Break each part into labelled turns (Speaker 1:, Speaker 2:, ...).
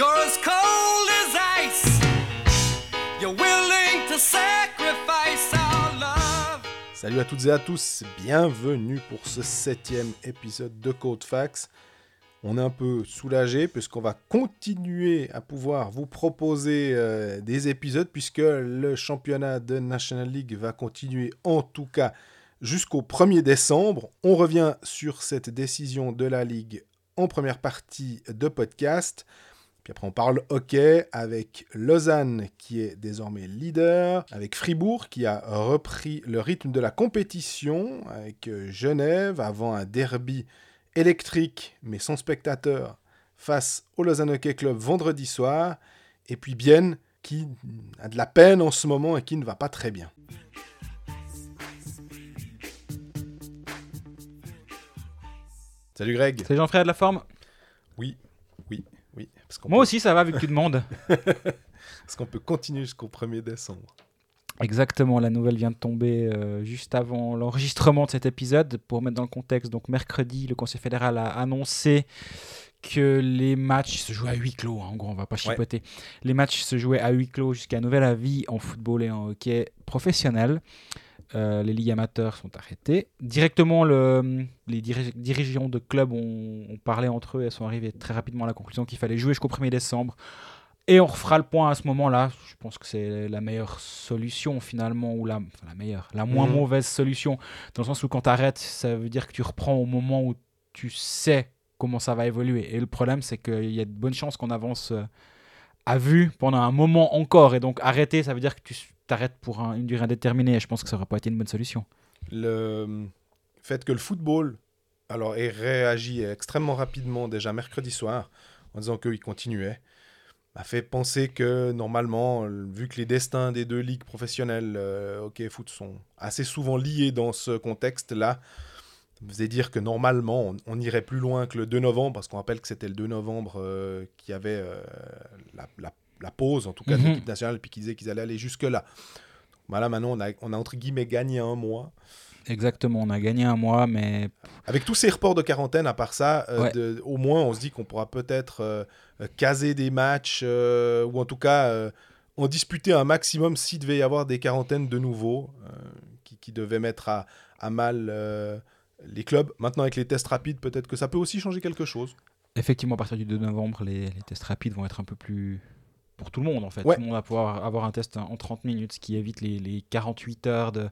Speaker 1: You're as cold as ice. You're willing to sacrifice our love.
Speaker 2: Salut à toutes et à tous, bienvenue pour ce septième épisode de Code Fax. On est un peu soulagé puisqu'on va continuer à pouvoir vous proposer euh, des épisodes puisque le championnat de National League va continuer en tout cas jusqu'au 1er décembre. On revient sur cette décision de la Ligue en première partie de podcast. Puis après, on parle hockey avec Lausanne qui est désormais leader, avec Fribourg qui a repris le rythme de la compétition, avec euh, Genève avant un derby électrique mais sans spectateurs face au Lausanne Hockey Club vendredi soir, et puis Bienne qui a de la peine en ce moment et qui ne va pas très bien. Salut Greg.
Speaker 3: C'est Jean-Frère de la forme?
Speaker 2: Parce
Speaker 3: Moi
Speaker 2: peut-
Speaker 3: aussi, ça va, vu que tu demandes.
Speaker 2: Parce qu'on peut continuer jusqu'au 1er décembre.
Speaker 3: Exactement, la nouvelle vient de tomber euh, juste avant l'enregistrement de cet épisode. Pour mettre dans le contexte, donc mercredi, le Conseil fédéral a annoncé que les matchs se jouaient à huis clos. hein, en gros, on va pas chipoter. Les matchs se jouaient à huis clos jusqu'à nouvel avis en football et en hockey professionnel. Euh, les ligues amateurs sont arrêtées. Directement, le- les diri- dirigeants de clubs ont, ont parlé entre eux et sont arrivés très rapidement à la conclusion qu'il fallait jouer jusqu'au 1er décembre. Et on refera le point à ce moment-là. Je pense que c'est la meilleure solution finalement, ou la, enfin, la meilleure, la moins
Speaker 2: Mhm.
Speaker 3: mauvaise solution, dans le sens où quand tu arrêtes, ça veut dire que tu reprends au moment où tu sais comment ça va évoluer. Et le problème, c'est qu'il y a de bonnes chances qu'on avance euh, à vue pendant un moment encore. Et donc arrêter, ça veut dire que tu t'arrêtes pour un- une durée indéterminée. Et je pense que ça n'aurait pas été une bonne solution.
Speaker 2: Le fait que le football alors, ait réagi extrêmement rapidement déjà mercredi soir en disant qu'il continuait m'a fait penser que normalement, euh, vu que les destins des deux ligues professionnelles euh, hockey et foot sont assez souvent liés dans ce contexte-là, ça faisait dire que normalement, on, irait plus loin que le 2 novembre, parce qu'on rappelle que c'était le 2 novembre euh, qui avait euh, la- la pause, en tout cas, de
Speaker 3: Mhm.
Speaker 2: l'équipe nationale, puis qu'ils disaient qu'ils allaient aller jusque-là. Voilà, maintenant, on a, on a entre guillemets gagné un mois.
Speaker 3: Exactement, on a gagné un mois, mais
Speaker 2: Avec tous ces reports de quarantaine, à part ça, euh,
Speaker 3: Ouais.
Speaker 2: de- au moins on se dit qu'on pourra peut-être euh, euh, caser des matchs, euh, ou en tout cas en disputer un maximum s'il devait y avoir des quarantaines de nouveau, qui, qui devaient mettre à, à mal les clubs. Maintenant avec les tests rapides, peut-être que ça peut aussi changer quelque chose.
Speaker 3: Effectivement, à partir du 2 novembre, les, les tests rapides vont être un peu plus pour tout le monde en fait.
Speaker 2: Ouais.
Speaker 3: Tout le monde va pouvoir avoir un test en 30 minutes, ce qui évite les, les 48 heures de,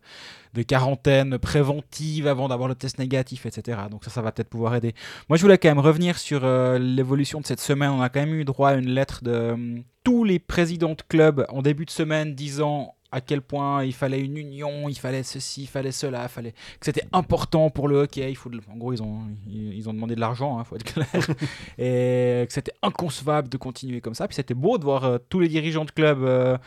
Speaker 3: de quarantaine préventive avant d'avoir le test négatif, etc. Donc ça, ça va peut-être pouvoir aider. Moi, je voulais quand même revenir sur euh, l'évolution de cette semaine. On a quand même eu droit à une lettre de euh, tous les présidents de clubs en début de semaine disant à quel point il fallait une union, il fallait ceci, il fallait cela, il fallait que c'était important pour le hockey. Il faut de- En gros, ils ont, ils, ont demandé de l'argent, il faut être clair. et que c'était inconcevable de continuer comme ça. Puis c'était beau de voir euh, tous les dirigeants de clubs euh,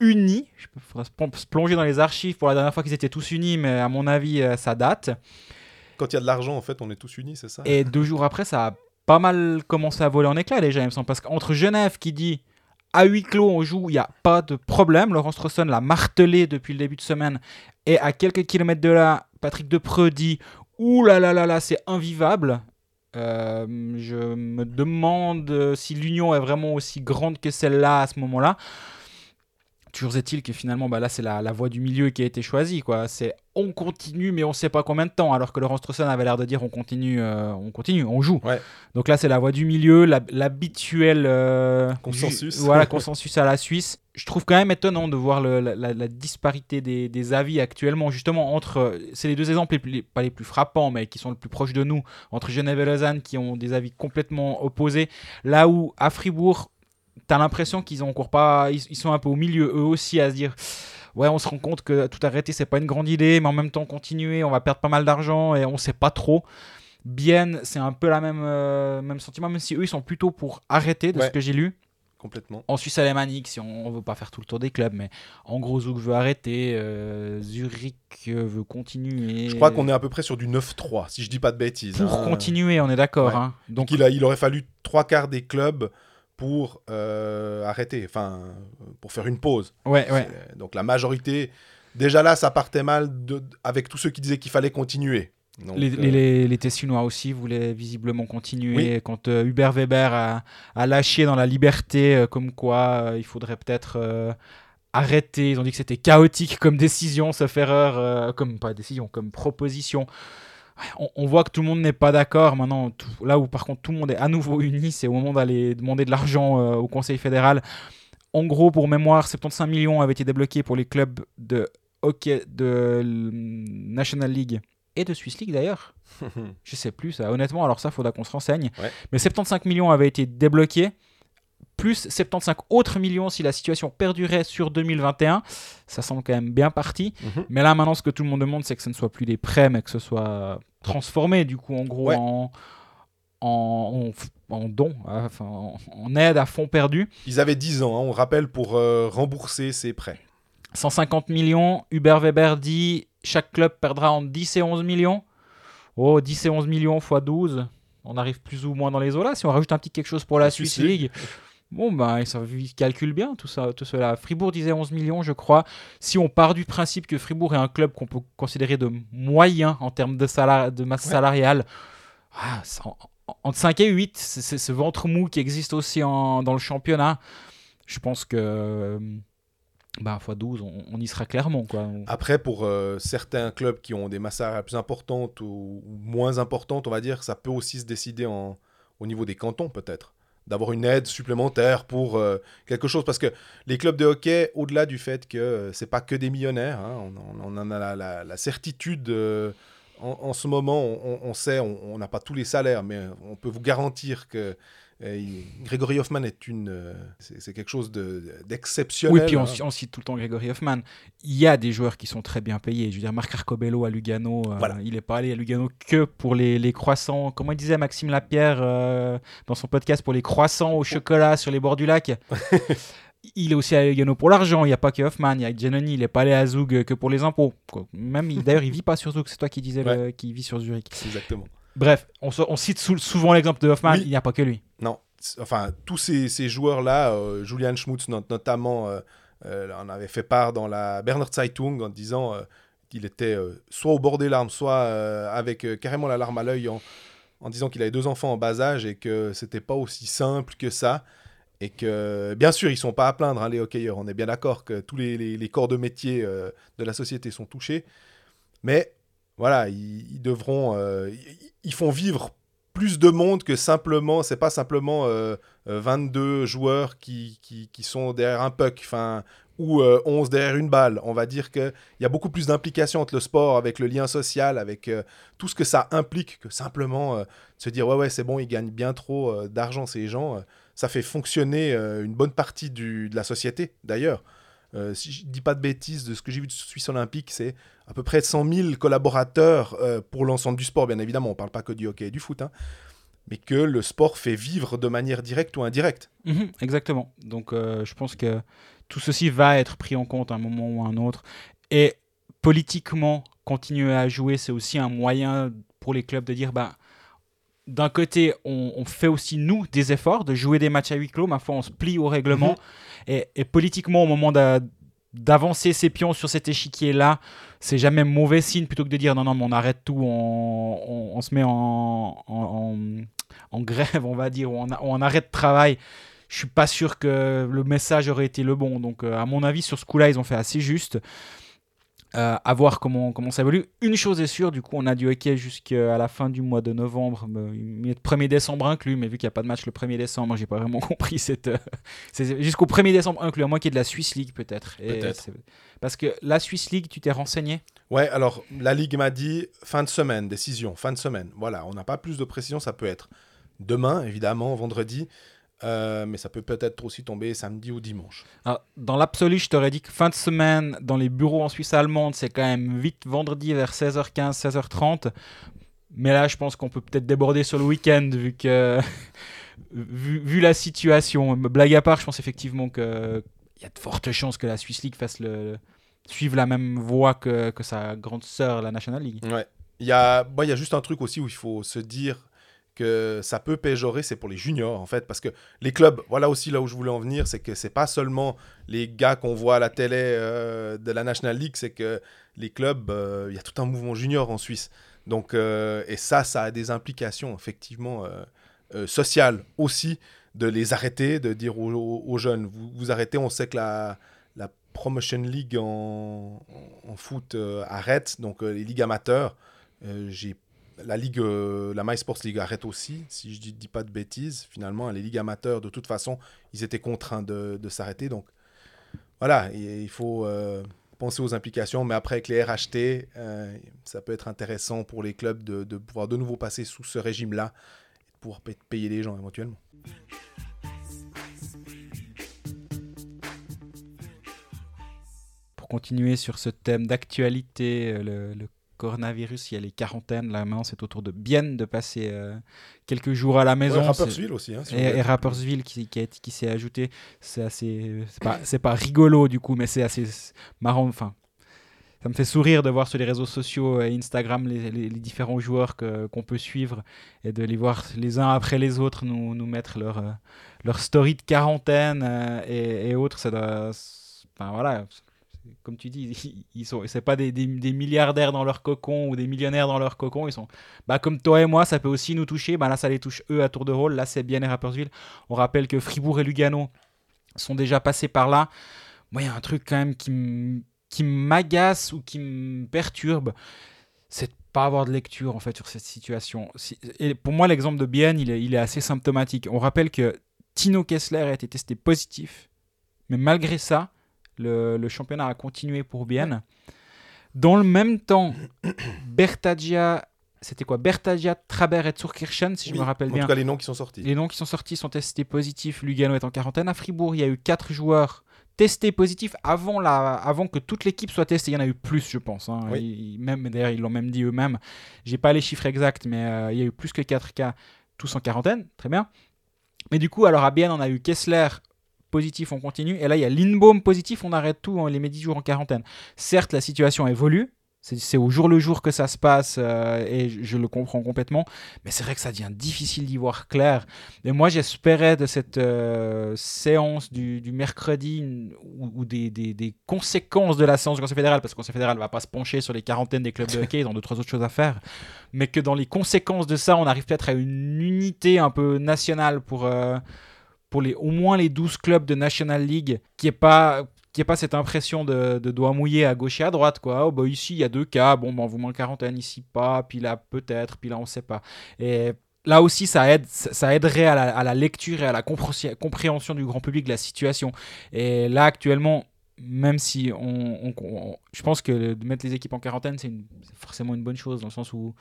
Speaker 3: unis. Il faudra se plon- se plonger dans les archives pour la dernière fois qu'ils étaient tous unis, mais à mon avis, euh, ça date.
Speaker 2: Quand il y a de l'argent, en fait, on est tous unis, c'est ça?
Speaker 3: Et deux jours après, ça a pas mal commencé à voler en éclats déjà, il me semble. Parce qu'entre Genève qui dit à huis clos on joue, il n'y a pas de problème. Laurence Trosson l'a martelé depuis le début de semaine. Et à quelques kilomètres de là, Patrick Depreux dit Ouh là là là là, c'est invivable. Euh, je me demande si l'union est vraiment aussi grande que celle-là à ce moment-là. Toujours est-il que finalement, bah là, c'est la, la voie du milieu qui a été choisie. quoi. C'est on continue, mais on sait pas combien de temps. Alors que Laurence Trosson avait l'air de dire on continue, euh, on continue, on joue.
Speaker 2: Ouais.
Speaker 3: Donc là, c'est la voie du milieu, l'habituel euh,
Speaker 2: Consensus.
Speaker 3: ju- voilà, consensus à la Suisse. Je trouve quand même étonnant de voir le- la, disparité des, des avis actuellement, justement, entre. C'est les deux exemples, les plus- les- pas les plus frappants, mais qui sont le plus proches de nous, entre Genève et Lausanne, qui ont des avis complètement opposés. Là où, à Fribourg, t'as l'impression qu'ils ont encore pas. Ils, ils sont un peu au milieu, eux aussi, à se dire. Ouais, on se rend compte que tout arrêter, c'est pas une grande idée, mais en même temps, continuer, on va perdre pas mal d'argent et on sait pas trop. Bienne, c'est un peu la même, euh, même sentiment, même si eux, ils sont plutôt pour arrêter, de
Speaker 2: Ouais.
Speaker 3: ce que j'ai lu.
Speaker 2: Complètement.
Speaker 3: En Suisse alémanique, si on ne veut pas faire tout le tour des clubs, mais en gros, Zouk veut arrêter, euh, Zurich veut continuer.
Speaker 2: Je crois qu'on est à peu près sur du 9-3, si je dis pas de bêtises.
Speaker 3: Pour
Speaker 2: hein.
Speaker 3: continuer, on est d'accord.
Speaker 2: Ouais.
Speaker 3: hein. Donc,
Speaker 2: Donc il, a, il aurait fallu trois quarts des clubs pour euh, arrêter, enfin, pour faire une pause.
Speaker 3: ouais,
Speaker 2: Donc la majorité, déjà là, ça partait mal de- avec tous ceux qui disaient qu'il fallait continuer. Donc,
Speaker 3: Les,
Speaker 2: euh,
Speaker 3: les, les- les Tessinois aussi voulaient visiblement continuer.
Speaker 2: Oui.
Speaker 3: Quand euh, Hubert Weber a, a lâché dans la liberté, euh, comme quoi euh, il faudrait peut-être arrêter. Ils ont dit que c'était chaotique comme décision, sauf erreur, comme pas décision, comme proposition. On, on voit que tout le monde n'est pas d'accord. Maintenant, tout- là où par contre tout le monde est à nouveau uni, c'est au moment d'aller demander de l'argent euh, au Conseil fédéral. En gros, pour mémoire, 75 millions avaient été débloqués pour les clubs de hockey de National League et de Swiss League d'ailleurs. Je sais plus ça. Honnêtement, alors ça, faudra qu'on se renseigne.
Speaker 2: Ouais.
Speaker 3: Mais 75 millions avaient été débloqués, plus 75 autres millions si la situation perdurait sur 2021. Ça semble quand même bien parti.
Speaker 2: Mhm.
Speaker 3: Mais là, maintenant, ce que tout le monde demande, c'est que ce ne soit plus des prêts, mais que ce soit transformé, du coup, en gros,
Speaker 2: Ouais.
Speaker 3: en, en, en, en don, hein, enfin, en, en aide à fonds perdus.
Speaker 2: Ils avaient 10 ans, hein, on rappelle, pour euh, rembourser ces prêts.
Speaker 3: 150 millions. Hubert Weber dit chaque club perdra entre 10 et 11 millions. Oh, 10 et 11 millions x 12. On arrive plus ou moins dans les eaux là. Si on rajoute un petit quelque chose pour la Swiss
Speaker 2: League.
Speaker 3: Bon, ben, ça ils calculent bien tout ça, tout cela. Fribourg disait 11 millions, je crois. Si on part du principe que Fribourg est un club qu'on peut considérer de moyen en termes de, salar- de masse
Speaker 2: Ouais.
Speaker 3: salariale, ah, entre 5 et 8, c'est ce ventre mou qui existe aussi en- dans le championnat. Je pense que euh, bah, x 12, on, on y sera clairement. Quoi.
Speaker 2: Après, pour euh, certains clubs qui ont des masses salariales plus importantes ou, ou moins importantes, on va dire, ça peut aussi se décider en, au niveau des cantons, peut-être. D'avoir une aide supplémentaire pour euh, quelque chose. Parce que les clubs de hockey, au-delà du fait que euh, c'est pas que des millionnaires, hein, on, en a la, certitude. euh, en, ce moment, on, sait, on n'a pas tous les salaires, mais on peut vous garantir que Grégory Hoffman est une, euh, c'est quelque chose de- d'exceptionnel.
Speaker 3: Oui, puis on,
Speaker 2: hein.
Speaker 3: on cite tout le temps Grégory Hoffman. Il y a des joueurs qui sont très bien payés. Je veux dire, Marc Arcobello à Lugano, euh, il n'est pas allé à Lugano que pour les, les croissants. Comment il disait Maxime Lapierre euh, dans son podcast pour les croissants au chocolat sur les bords du lac? Il est aussi allé à Lugano pour l'argent. Il n'y a pas que Hoffman. Il y a Giannoni. Il n'est pas allé à Zug que pour les impôts. quoi. Même, il- d'ailleurs, il vit pas sur Zug. C'est toi qui disais le- qu'il vit sur Zurich.
Speaker 2: Exactement.
Speaker 3: Bref, on, on cite sou- souvent l'exemple de Hoffman.
Speaker 2: Oui.
Speaker 3: Il n'y a pas que lui.
Speaker 2: Non, enfin, tous ces, ces joueurs-là, euh, Julian Schmutz not- notamment, euh, euh, en avait fait part dans la Berner Zeitung en disant euh, qu'il était euh, soit au bord des larmes, soit avec carrément la larme à l'œil en, en disant qu'il avait deux enfants en bas âge et que c'était pas aussi simple que ça. Et que, bien sûr, ils sont pas à plaindre, hein, les hockeyeurs. On est bien d'accord que tous les, les- les corps de métier de la société sont touchés. Mais voilà, ils, devront. euh, ils, font vivre plus de monde que simplement. C'est pas simplement euh, euh, 22 joueurs qui, qui, sont derrière un puck, enfin, ou euh, 11 derrière une balle. On va dire qu'il y a beaucoup plus d'implication entre le sport, avec le lien social, avec euh, tout ce que ça implique que simplement euh, se dire ouais, ouais, c'est bon, ils gagnent bien trop euh, d'argent, ces gens. Euh, ça fait fonctionner euh, une bonne partie de la société, d'ailleurs. Euh, si je dis pas de bêtises, de ce que j'ai vu de Suisse Olympique, c'est à peu près 100 000 collaborateurs euh, pour l'ensemble du sport. Bien évidemment, on parle pas que du hockey et du foot, hein, mais que le sport fait vivre de manière directe ou indirecte.
Speaker 3: Mhm, exactement. Donc euh, je pense que tout ceci va être pris en compte à un moment ou à un autre. Et politiquement, continuer à jouer, c'est aussi un moyen pour les clubs de dire, bah, d'un côté, on, on fait aussi, nous, des efforts de jouer des matchs à huis clos, ma foi, on se plie au règlement.
Speaker 2: Mhm.
Speaker 3: et, et politiquement, au moment d'a- d'avancer ses pions sur cet échiquier-là, c'est jamais mauvais signe plutôt que de dire non, non, mais on arrête tout, on, on- on se met en, en, grève, on va dire, ou ou en arrêt de travail. Je suis pas sûr que le message aurait été le bon. Donc, euh, à mon avis, sur ce coup-là, ils ont fait assez juste. Euh, à voir comment, comment ça évolue. Une chose est sûre, du coup, on a du hockey jusqu'à la fin du mois de novembre, euh, mais le 1er décembre inclus, mais vu qu'il n'y a pas de match le 1er décembre, j'ai pas vraiment compris cette. euh, c'est jusqu'au 1er décembre inclus, à moins qu'il y ait de la Swiss League peut-être.
Speaker 2: Peut-être.
Speaker 3: Parce que la Swiss League, tu t'es renseigné?
Speaker 2: Ouais, alors la Ligue m'a dit fin de semaine, décision, fin de semaine. Voilà, on n'a pas plus de précision, ça peut être demain, évidemment, vendredi, euh, mais ça peut peut-être aussi tomber samedi ou dimanche.
Speaker 3: Alors, dans l'absolu, je t'aurais dit que fin de semaine, dans les bureaux en Suisse allemande, c'est quand même vite vendredi vers 16h15, 16h30. Mais là, je pense qu'on peut peut-être déborder sur le week-end, vu que. vu, vu la situation. Blague à part, je pense effectivement qu'il y a de fortes chances que la Swiss League fasse le. suive la même voie que, que sa grande sœur, la National League.
Speaker 2: Ouais. Il y, a, bon, il y a juste un truc aussi où il faut se dire que ça peut péjorer, c'est pour les juniors en fait, parce que les clubs, voilà aussi là où je voulais en venir, c'est que c'est pas seulement les gars qu'on voit à la télé euh, de la National League, c'est que les clubs, euh, il y a tout un mouvement junior en Suisse. Donc, euh, et ça, ça a des implications effectivement sociales aussi, de les arrêter, de dire aux, jeunes, vous, arrêtez, on sait que la, Promotion League en, foot arrête, donc les ligues amateurs, j'ai la ligue, euh, la MySports League arrête aussi, si je dis, dis pas de bêtises. Finalement, les ligues amateurs, de toute façon, ils étaient contraints de, s'arrêter. Donc, voilà, il faut euh, penser aux implications. Mais après, avec les RHT, euh, ça peut être intéressant pour les clubs de, pouvoir de nouveau passer sous ce régime-là et de pouvoir pa- payer les gens éventuellement.
Speaker 3: Pour continuer sur ce thème d'actualité, euh, le coronavirus, il y a les quarantaines. Là, maintenant, c'est au tour de Bienne de passer euh, quelques jours à la maison.
Speaker 2: Ouais, Rapperswil aussi. Hein, si
Speaker 3: et, et Rapperswil qui, s'est ajouté, c'est assez, c'est pas, rigolo du coup, mais c'est assez marrant. Enfin, ça me fait sourire de voir sur les réseaux sociaux et Instagram les, les- les différents joueurs qu'on peut suivre et de les voir les uns après les autres nous, nous mettre leur, euh, leur story de quarantaine euh, et, et autres. Ça doit, enfin voilà. Comme tu dis, ils- sont, c'est pas des, milliardaires dans leur cocon ou des millionnaires dans leur cocon. Ils sont, bah comme toi et moi, ça peut aussi nous toucher. Bah là, ça les touche eux à tour de rôle. Là, c'est bien et Rapperswil. On rappelle que Fribourg et Lugano sont déjà passés par là. Moi, il y a un truc quand même qui m'agace ou qui me perturbe, c'est de pas avoir de lecture en fait sur cette situation. Si- Et pour moi, l'exemple de Bienne, il est, il est assez symptomatique. On rappelle que Tino Kessler a été testé positif, mais malgré ça, le, le championnat a continué pour Bienne. Dans le même temps, Bertagia, c'était quoi? Bertagia, Traber et Zurkirchen, si je me rappelle
Speaker 2: en
Speaker 3: bien.
Speaker 2: tout cas, les noms qui sont sortis.
Speaker 3: Les noms qui sont sortis sont testés positifs. Lugano est en quarantaine. À Fribourg, il y a eu quatre joueurs testés positifs avant, la, avant que toute l'équipe soit testée. Il y en a eu plus, je pense. hein.
Speaker 2: Oui.
Speaker 3: Ils- même, D'ailleurs, ils l'ont même dit eux-mêmes. J'ai pas les chiffres exacts, mais euh, il y a eu plus que 4 cas, tous en quarantaine. Très bien. Mais du coup, alors à Bienne, on a eu Kessler positif, on continue. Et là, il y a Lindbaum positif, on arrête tout, on les met 10 jours en quarantaine. Certes, la situation évolue. C'est- au jour le jour que ça se passe euh, et je, le comprends complètement. Mais c'est vrai que ça devient difficile d'y voir clair. Et moi, j'espérais de cette euh, séance du, mercredi ou, des conséquences de la séance du Conseil fédéral, parce que le Conseil fédéral ne va pas se pencher sur les quarantaines des clubs de hockey, ils ont deux, trois autres choses à faire, mais que dans les conséquences de ça, on arrive peut-être à une unité un peu nationale pour, euh, pour les, au moins les 12 clubs de National League, qui est pas qui ait pas cette impression de, de doigt mouillé à gauche et à droite quoi. Oh, bah ici il y a deux cas. Bon bah on vous met en quarantaine ici pas. Puis là peut-être. Puis là on sait pas. Et là aussi, ça, aide, ça aiderait à la, lecture et à la compréhension du grand public de la situation. Et là, actuellement, même si on, je pense que de mettre les équipes en quarantaine, c'est forcément une bonne chose, dans le sens où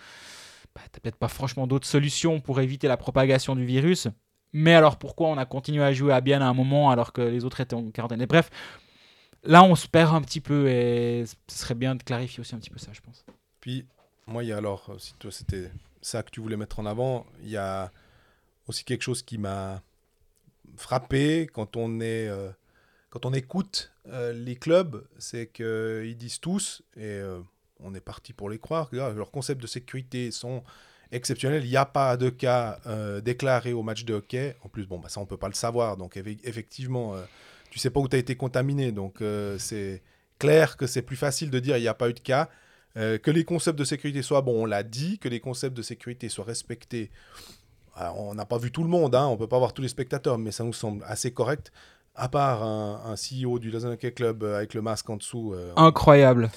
Speaker 3: bah, tu peut-être pas franchement d'autres solutions pour éviter la propagation du virus. Mais alors pourquoi on a continué à jouer à bien à un moment alors que les autres étaient en quarantaine? Et bref, là on se perd un petit peu et ce serait bien de clarifier aussi un petit peu ça, je pense.
Speaker 2: Puis, moi, il y a alors, euh, si toi c'était ça que tu voulais mettre en avant, il y a aussi quelque chose qui m'a frappé quand on est, euh, quand on écoute euh, les clubs, c'est qu'ils disent tous, et on est parti pour les croire, que ah, leurs concepts de sécurité sont exceptionnels. Il n'y a pas de cas euh, déclarés au match de hockey. En plus, bon, bah, ça, on peut pas le savoir. Donc, eff- effectivement, euh, tu sais pas où tu as été contaminé. Donc, euh, c'est clair que c'est plus facile de dire il n'y a pas eu de cas. Euh, que les concepts de sécurité soient bons, on l'a dit, que les concepts de sécurité soient respectés. Alors, on n'a pas vu tout le monde, hein, on peut pas voir tous les spectateurs, mais ça nous semble assez correct. À part un, un CEO du Lausanne Hockey Club euh, avec le masque en dessous.
Speaker 3: Incroyable.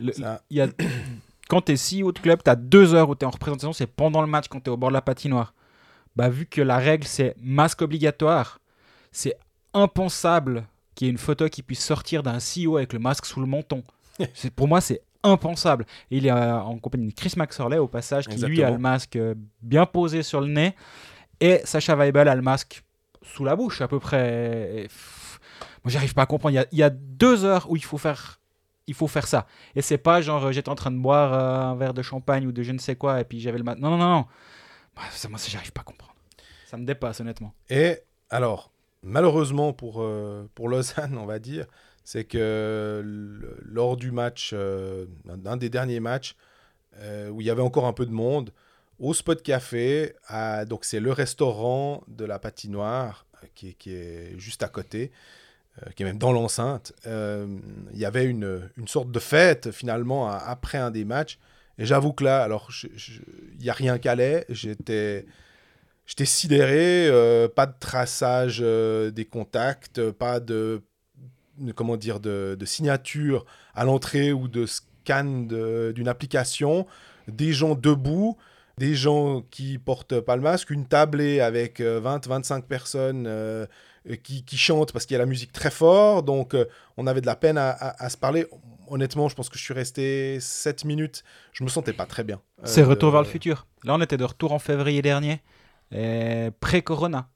Speaker 3: Il y a... quand tu es CEO de club, tu as deux heures où tu es en représentation, c'est pendant le match quand tu es au bord de la patinoire. Bah, vu que la règle c'est masque obligatoire, c'est impensable qu'il y ait une photo qui puisse sortir d'un CEO avec le masque sous le menton. C'est- Pour moi, c'est impensable. Et il est euh, en compagnie de Chris Maxorley au passage, qui lui a le masque euh, bien posé sur le nez, et Sacha Weibel a le masque sous la bouche à peu près. Et, moi, j'arrive pas à comprendre. Il y, a, il y a deux heures où il faut faire, il faut faire ça. Et c'est pas genre euh, j'étais en train de boire euh, un verre de champagne ou de je ne sais quoi et puis j'avais le masque. Non, non, non, non. Bah, ça, moi, j'arrive pas à comprendre. Ça me dépasse honnêtement.
Speaker 2: Et alors, malheureusement pour, euh, pour Lausanne, on va dire, c'est que lors du match, euh, d'un des derniers matchs, où il y avait encore un peu de monde, au Spot Café, donc c'est le restaurant de la patinoire qui est juste à côté, euh, qui est même dans l'enceinte, euh, il y avait une, une sorte de fête finalement après un des matchs. Et j'avoue que là, alors, il n'y a rien qu'à allait. J'étais. J'étais sidéré, euh, pas de traçage des contacts, pas de, comment dire de, de signature à l'entrée ou de scan d'une application, des gens debout, des gens qui portent pas le masque, une tablée avec 20-25 euh, personnes qui, qui, chantent parce qu'il y a la musique très fort, donc on avait de la peine à, à, à se parler honnêtement, je pense que je suis resté 7 minutes. Je me sentais pas très bien.
Speaker 3: C'est retour vers le futur. Là, on était de retour en février dernier, pré-corona.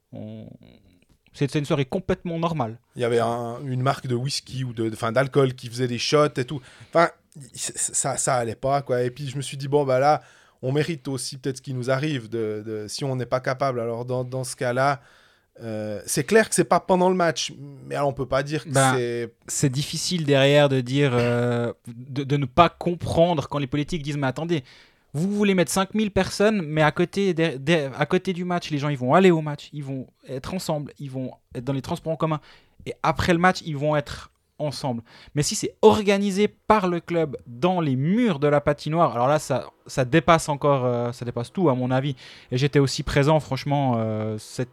Speaker 3: C'était une soirée complètement normale.
Speaker 2: Il y avait une marque de whisky ou de, d'alcool qui faisait des shots et tout. Enfin, ça, ça allait pas, quoi. Et puis, je me suis dit, bon, bah là, on mérite aussi peut-être ce qui nous arrive. De, si on n'est pas capable, alors dans, dans ce cas-là, euh, c'est clair que c'est pas pendant le match, mais alors on peut pas dire que ben, c'est.
Speaker 3: C'est difficile derrière de dire, euh, de, ne pas comprendre quand les politiques disent mais attendez, vous voulez mettre 5000 personnes, mais à côté, à côté du match, les gens ils vont aller au match, ils vont être ensemble, ils vont être dans les transports en commun, et après le match ils vont être ensemble. Mais si c'est organisé par le club dans les murs de la patinoire, alors là ça, ça dépasse encore, euh, ça dépasse tout à mon avis. Et j'étais aussi présent, franchement, cette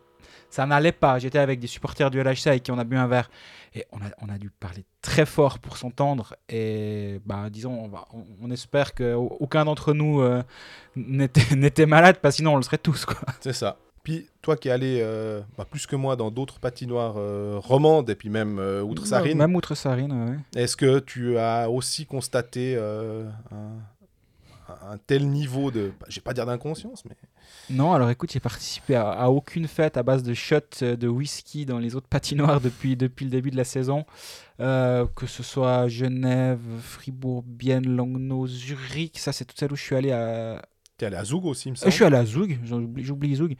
Speaker 3: ça n'allait pas. J'étais avec des supporters du LHC avec qui on a bu un verre. Et on a, on a dû parler très fort pour s'entendre. Et bah, disons, on, on, espère qu'aucun d'entre nous euh, n'était malade, parce que sinon on le serait tous.
Speaker 2: C'est ça. Puis toi qui es allé euh, bah, plus que moi dans d'autres patinoires euh, romandes et puis même outre-Sarine.
Speaker 3: Même outre-Sarine,
Speaker 2: oui. Est-ce que tu as aussi constaté un, un, tel niveau de, je vais pas dire d'inconscience, mais
Speaker 3: non, alors écoute, j'ai participé à, aucune fête à base de shots euh, de whisky dans les autres patinoires depuis, depuis le début de la saison. Euh, que ce soit Genève, Fribourg, Bienne, Langnau, Zurich, ça c'est tout celle où je suis allé à,
Speaker 2: T'es allé à Zoug aussi, il me
Speaker 3: semble. Je suis allé à Zoug, j'oublie Zoug.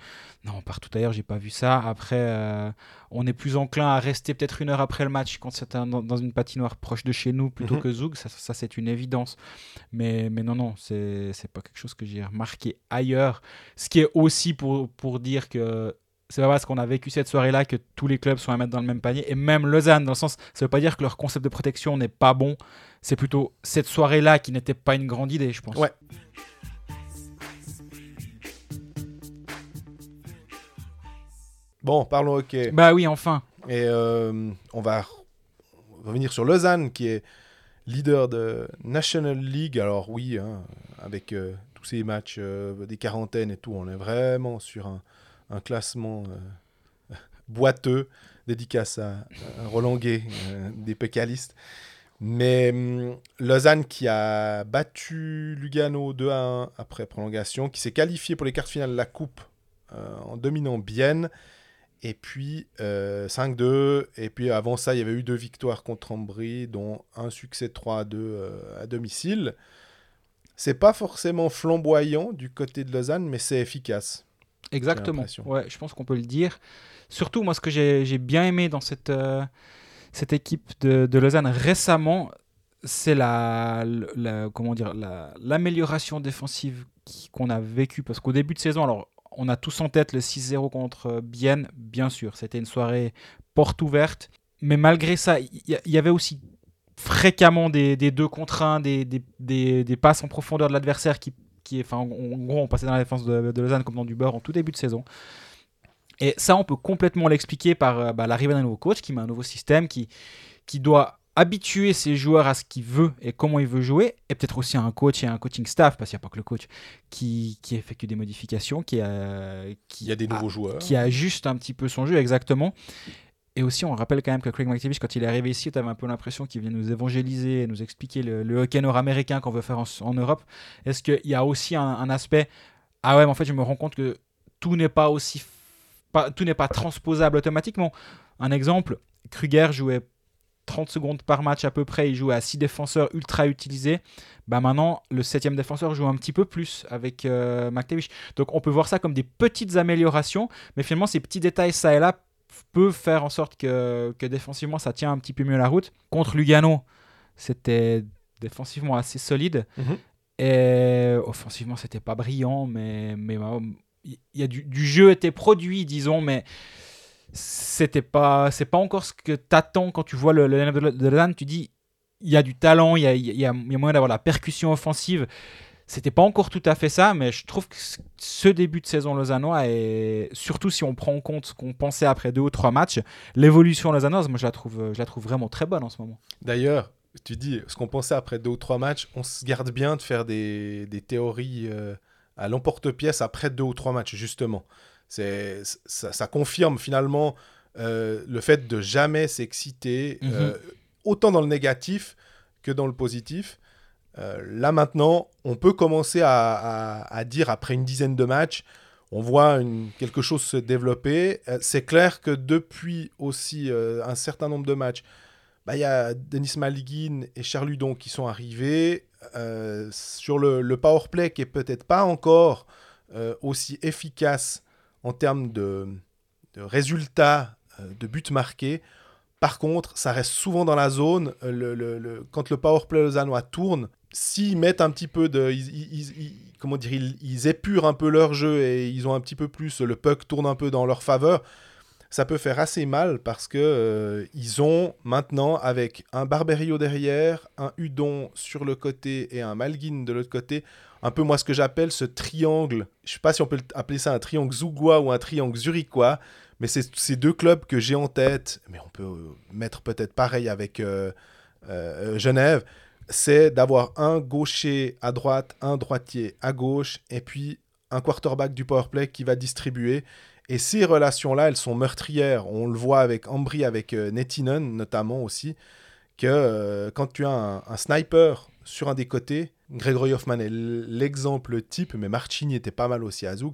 Speaker 3: Non, partout ailleurs, j'ai pas vu ça. Après, euh, on est plus enclin à rester peut-être une heure après le match quand c'est dans une patinoire proche de chez nous plutôt mhm. que Zoug. Ça, ça c'est une évidence. Mais, mais non, non, c'est pas quelque chose que j'ai remarqué ailleurs. Ce qui est aussi pour, pour dire que c'est pas parce qu'on a vécu cette soirée-là que tous les clubs sont à mettre dans le même panier. Et même Lausanne, dans le sens, ça veut pas dire que leur concept de protection n'est pas bon. C'est plutôt cette soirée-là qui n'était pas une grande idée, je pense.
Speaker 2: Ouais. Bon, parlons hockey.
Speaker 3: Bah oui, enfin.
Speaker 2: Et euh, on va revenir sur Lausanne, qui est leader de National League. Alors oui, hein, avec euh, tous ces matchs, euh, des quarantaines et tout, on est vraiment sur un, classement boiteux, dédicace à, Roland Gay, des pécalistes. Mais hum, Lausanne qui a battu Lugano 2 à 1 après prolongation, qui s'est qualifié pour les quarts finales de la Coupe en dominant Bienne et puis 5-2. Euh, et puis avant ça, il y avait eu deux victoires contre Ambry, dont un succès 3 2 euh, à domicile. C'est pas forcément flamboyant du côté de Lausanne, mais c'est efficace.
Speaker 3: Exactement. Ouais, je pense qu'on peut le dire. Surtout, moi, ce que j'ai bien aimé dans cette, euh, cette équipe de, de, Lausanne récemment, c'est la, la, comment dire l'amélioration défensive qu'on a vécue. Parce qu'au début de saison, alors on a tous en tête le 6-0 contre Bienne, bien sûr. C'était une soirée porte ouverte. Mais malgré ça, il y, avait aussi fréquemment des, deux contre 1, des, des, passes en profondeur de l'adversaire qui, qui enfin, en, gros, on passait dans la défense de, Lausanne comme dans du beurre en tout début de saison. Et ça, on peut complètement l'expliquer par euh, bah, l'arrivée d'un nouveau coach qui met un nouveau système, qui, qui doit habituer ses joueurs à ce qu'il veut et comment il veut jouer, et peut-être aussi un coach et un coaching staff, parce qu'il n'y a pas que le coach, qui, qui effectue des modifications, qui, a,
Speaker 2: qui, il y a des nouveaux joueurs.
Speaker 3: Qui ajuste un petit peu son jeu, exactement. Et aussi, on rappelle quand même que Craig McTavish, quand il est arrivé ici, tu avais un peu l'impression qu'il vient nous évangéliser et nous expliquer le, hockey nord-américain qu'on veut faire en, Europe. Est-ce qu'il y a aussi un, aspect Ah ouais, mais en fait, je me rends compte que tout n'est pas aussi. Pas, tout n'est pas transposable automatiquement. Un exemple, Kruger jouait 30 secondes par match à peu près, il joue à 6 défenseurs ultra utilisés. Bah maintenant, le 7 défenseur joue un petit peu plus avec euh, McTavish. Donc on peut voir ça comme des petites améliorations, mais finalement ces petits détails ça et là peuvent faire en sorte que, que défensivement ça tient un petit peu mieux la route. Contre Lugano, c'était défensivement assez solide. Mhm. Et offensivement, c'était pas brillant, mais mais il y a du, du, jeu était produit, disons, mais c'était pas c'est pas encore ce que t'attends quand tu vois le, le de Lausanne tu dis il y a du talent il y a, y, y a, moyen d'avoir la percussion offensive C'était pas encore tout à fait ça, mais je trouve que ce début de saison lausannois, et surtout si on prend en compte ce qu'on pensait après deux ou trois matchs, l'évolution lausannoise, moi je la trouve, je la trouve vraiment très bonne en ce moment.
Speaker 2: D'ailleurs, tu dis ce qu'on pensait après deux ou trois matchs, on se garde bien de faire des, des théories euh, à l'emporte-pièce après deux ou trois matchs, justement. C'est, ça, ça confirme finalement euh, le fait de jamais s'exciter,
Speaker 3: Mhm.
Speaker 2: euh, autant dans le négatif que dans le positif. Euh, là maintenant, on peut commencer à, à- à dire après une dizaine de matchs, on voit une- quelque chose se développer. C'est clair que depuis aussi un certain nombre de matchs, bah, il y a Denis Malguin et Charles Ludon qui sont arrivés sur le, le power play qui est peut-être pas encore aussi efficace en termes de, résultats euh, de buts marqués. Par contre, ça reste souvent dans la zone. Euh, le- le- le- quand le power play lausannois tourne, s'ils mettent un petit peu de. Comment dire ils, épurent un peu leur jeu et ils ont un petit peu plus. Le puck tourne un peu dans leur faveur. Ça peut faire assez mal parce que euh, ils ont maintenant, avec un Barberio derrière, un Udon sur le côté et un Malguin de l'autre côté, un peu moi ce que j'appelle ce triangle. Je sais pas si on peut appeler ça un triangle zougois ou un triangle zurichois, mais c'est ces deux clubs que j'ai en tête, mais on peut euh, mettre peut-être pareil avec euh, euh, Genève, c'est d'avoir un gaucher à droite, un droitier à gauche, et puis un quarterback du powerplay qui va distribuer. Et ces relations-là, elles sont meurtrières. On le voit avec Ambry, avec euh, notamment aussi, que quand tu as un sniper sur un des côtés, Gregory Hoffman est l'exemple type, mais Marchini était pas mal aussi à Zug,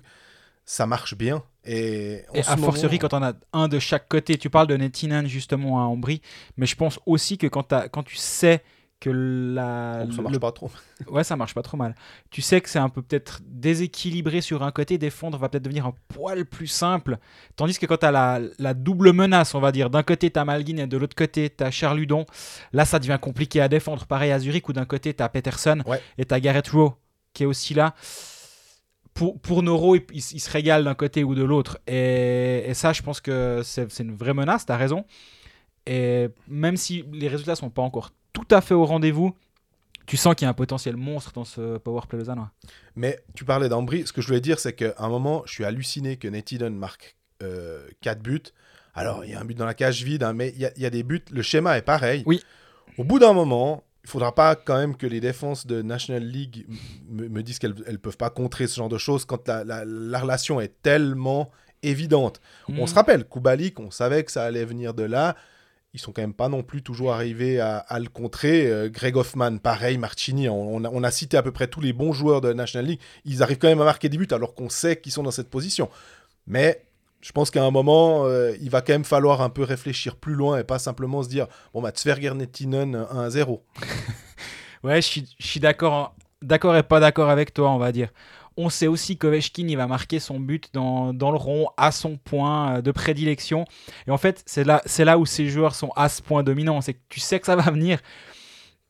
Speaker 2: ça marche bien. Et,
Speaker 3: Et
Speaker 2: ce
Speaker 3: a fortiori,
Speaker 2: moment-
Speaker 3: quand on a un de chaque côté, tu parles de Nettinen justement à Ambry, mais je pense aussi que quand tu sais que la.
Speaker 2: Oh, ça
Speaker 3: le-
Speaker 2: marche pas trop.
Speaker 3: Ouais, ça marche pas trop mal. Tu sais que c'est un peu peut-être déséquilibré sur un côté, défendre va peut-être devenir un poil plus simple. Tandis que quand tu as la, la double menace, on va dire, d'un côté tu as Malguin et de l'autre côté tu as Charludon, là ça devient compliqué à défendre. Pareil à Zurich où d'un côté tu as Peterson
Speaker 2: Ouais.
Speaker 3: et tu as Garrett Rowe qui est aussi là. Pour, pour Noro, il, il- il se régale d'un côté ou de l'autre. Et, et ça, je pense que c'est une vraie menace, tu as raison. Et même si les résultats sont pas encore tout à fait au rendez-vous, tu sens qu'il y a un potentiel monstre dans ce Power Play lausannois.
Speaker 2: Mais tu parlais d'Ambry. Ce que je voulais dire, c'est qu'à un moment, je suis halluciné que Nettinen marque 4 buts. Alors, il y a un but dans la cage vide, hein, mais il y, a- il y a des buts. Le schéma est pareil.
Speaker 3: Oui.
Speaker 2: Au bout d'un moment, il faudra pas quand même que les défenses de National League me, disent qu'elles ne peuvent pas contrer ce genre de choses quand la, la- la relation est tellement évidente. On
Speaker 3: Mm.
Speaker 2: se rappelle, Kubalik, on savait que ça allait venir de là. Ils sont quand même pas non plus toujours arrivés à, le contrer. Euh, Greg Hoffman, pareil, Marchini, on, a, cité à peu près tous les bons joueurs de la National League. Ils arrivent quand même à marquer des buts alors qu'on sait qu'ils sont dans cette position. Mais je pense qu'à un moment, euh, il va quand même falloir un peu réfléchir plus loin et pas simplement se dire bon, bah, Tsverger Nettinen 1-0.
Speaker 3: Ouais, je suis, d'accord et pas d'accord avec toi, on va dire. On sait aussi qu'Ovechkin, il va marquer son but dans, dans le rond, à son point euh, de prédilection. Et en fait, c'est là, c'est là où ces joueurs sont à ce point dominant. C'est que tu sais que ça va venir,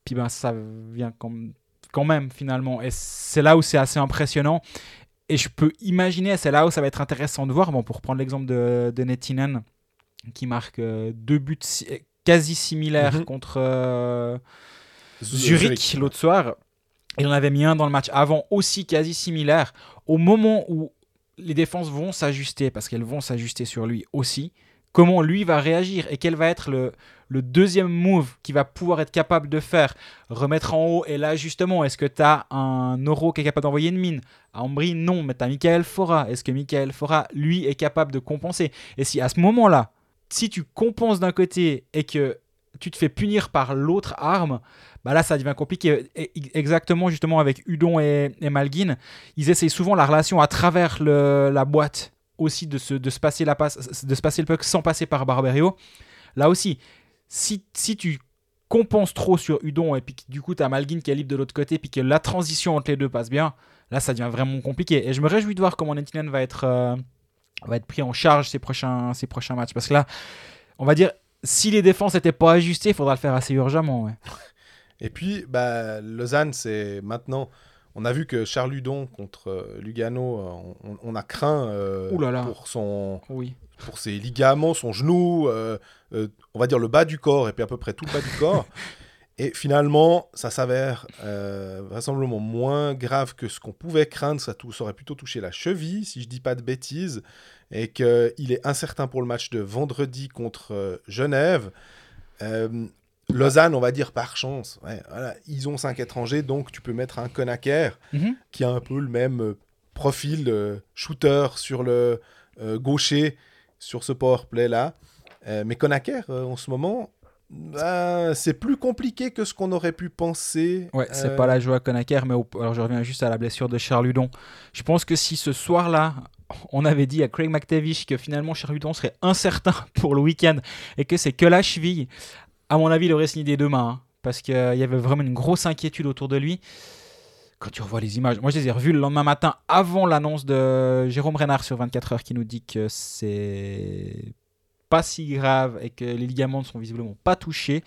Speaker 3: puis ben ça vient quand, quand même finalement. Et c'est là où c'est assez impressionnant. Et je peux imaginer, c'est là où ça va être intéressant de voir. Bon, pour prendre l'exemple de, de Nettinen, qui marque euh, deux buts si- quasi similaires
Speaker 2: Mhm.
Speaker 3: contre euh,
Speaker 2: Zurich.
Speaker 3: Zurich l'autre soir. Il en avait mis un dans le match avant aussi quasi similaire. Au moment où les défenses vont s'ajuster, parce qu'elles vont s'ajuster sur lui aussi, comment lui va réagir et quel va être le, deuxième move qu'il va pouvoir être capable de faire Remettre en haut et là justement, est-ce que tu as un euro qui est capable d'envoyer une mine? À Ambry, non, mais tu as Michael Fora. Est-ce que Michael Fora, lui, est capable de compenser? Et si à ce moment-là, si tu compenses d'un côté et que tu te fais punir par l'autre arme, bah là ça devient compliqué. Exactement justement avec Udon et, et Malguin, ils essayent souvent la relation à travers le- la boîte aussi de se, de, se passer la passe, de se passer le puck sans passer par Barberio. Là aussi, si, si tu compenses trop sur Udon et puis du coup tu as Malguin qui est libre de l'autre côté puis que la transition entre les deux passe bien, là ça devient vraiment compliqué. Et je me réjouis de voir comment Nettinen va être, euh, va être pris en charge ces prochains, ces prochains matchs. Parce que là, on va dire, si les défenses n'étaient pas ajustées, il faudra le faire assez urgemment.
Speaker 2: Et puis, bah, Lausanne, c'est maintenant. On a vu que Charles Ludon contre euh, Lugano, euh, on, on a craint euh,
Speaker 3: Ouh là là.
Speaker 2: pour son
Speaker 3: Oui.
Speaker 2: pour ses ligaments, son genou, euh, euh, on va dire le bas du corps et puis à peu près tout le bas du corps. Et finalement, ça s'avère vraisemblablement moins grave que ce qu'on pouvait craindre. Ça, tout, ça aurait plutôt touché la cheville, si je dis pas de bêtises, et qu'il est incertain pour le match de vendredi contre Genève. Lausanne, on va dire par chance, ouais, voilà, ils ont cinq étrangers, donc tu peux mettre un Konaker
Speaker 3: Mhm.
Speaker 2: qui a un peu le même euh, profil euh, shooter sur le euh, gaucher sur ce power play là. Euh, mais Konaker, en ce moment, ben, c'est plus compliqué que ce qu'on aurait pu penser.
Speaker 3: Ouais, c'est pas la joie à Konaker, mais au- alors je reviens juste à la blessure de Charles Hudon. Je pense que si ce soir-là, on avait dit à Craig McTavish que finalement Charles Hudon serait incertain pour le week-end et que c'est que la cheville, à mon avis, il aurait signé mains. hein, parce qu'il y avait vraiment une grosse inquiétude autour de lui. Quand tu revois les images, moi je les ai revues le lendemain matin avant l'annonce de Jérôme Renard sur 24 heures qui nous dit que c'est pas si grave et que les ligaments ne sont visiblement pas touchés.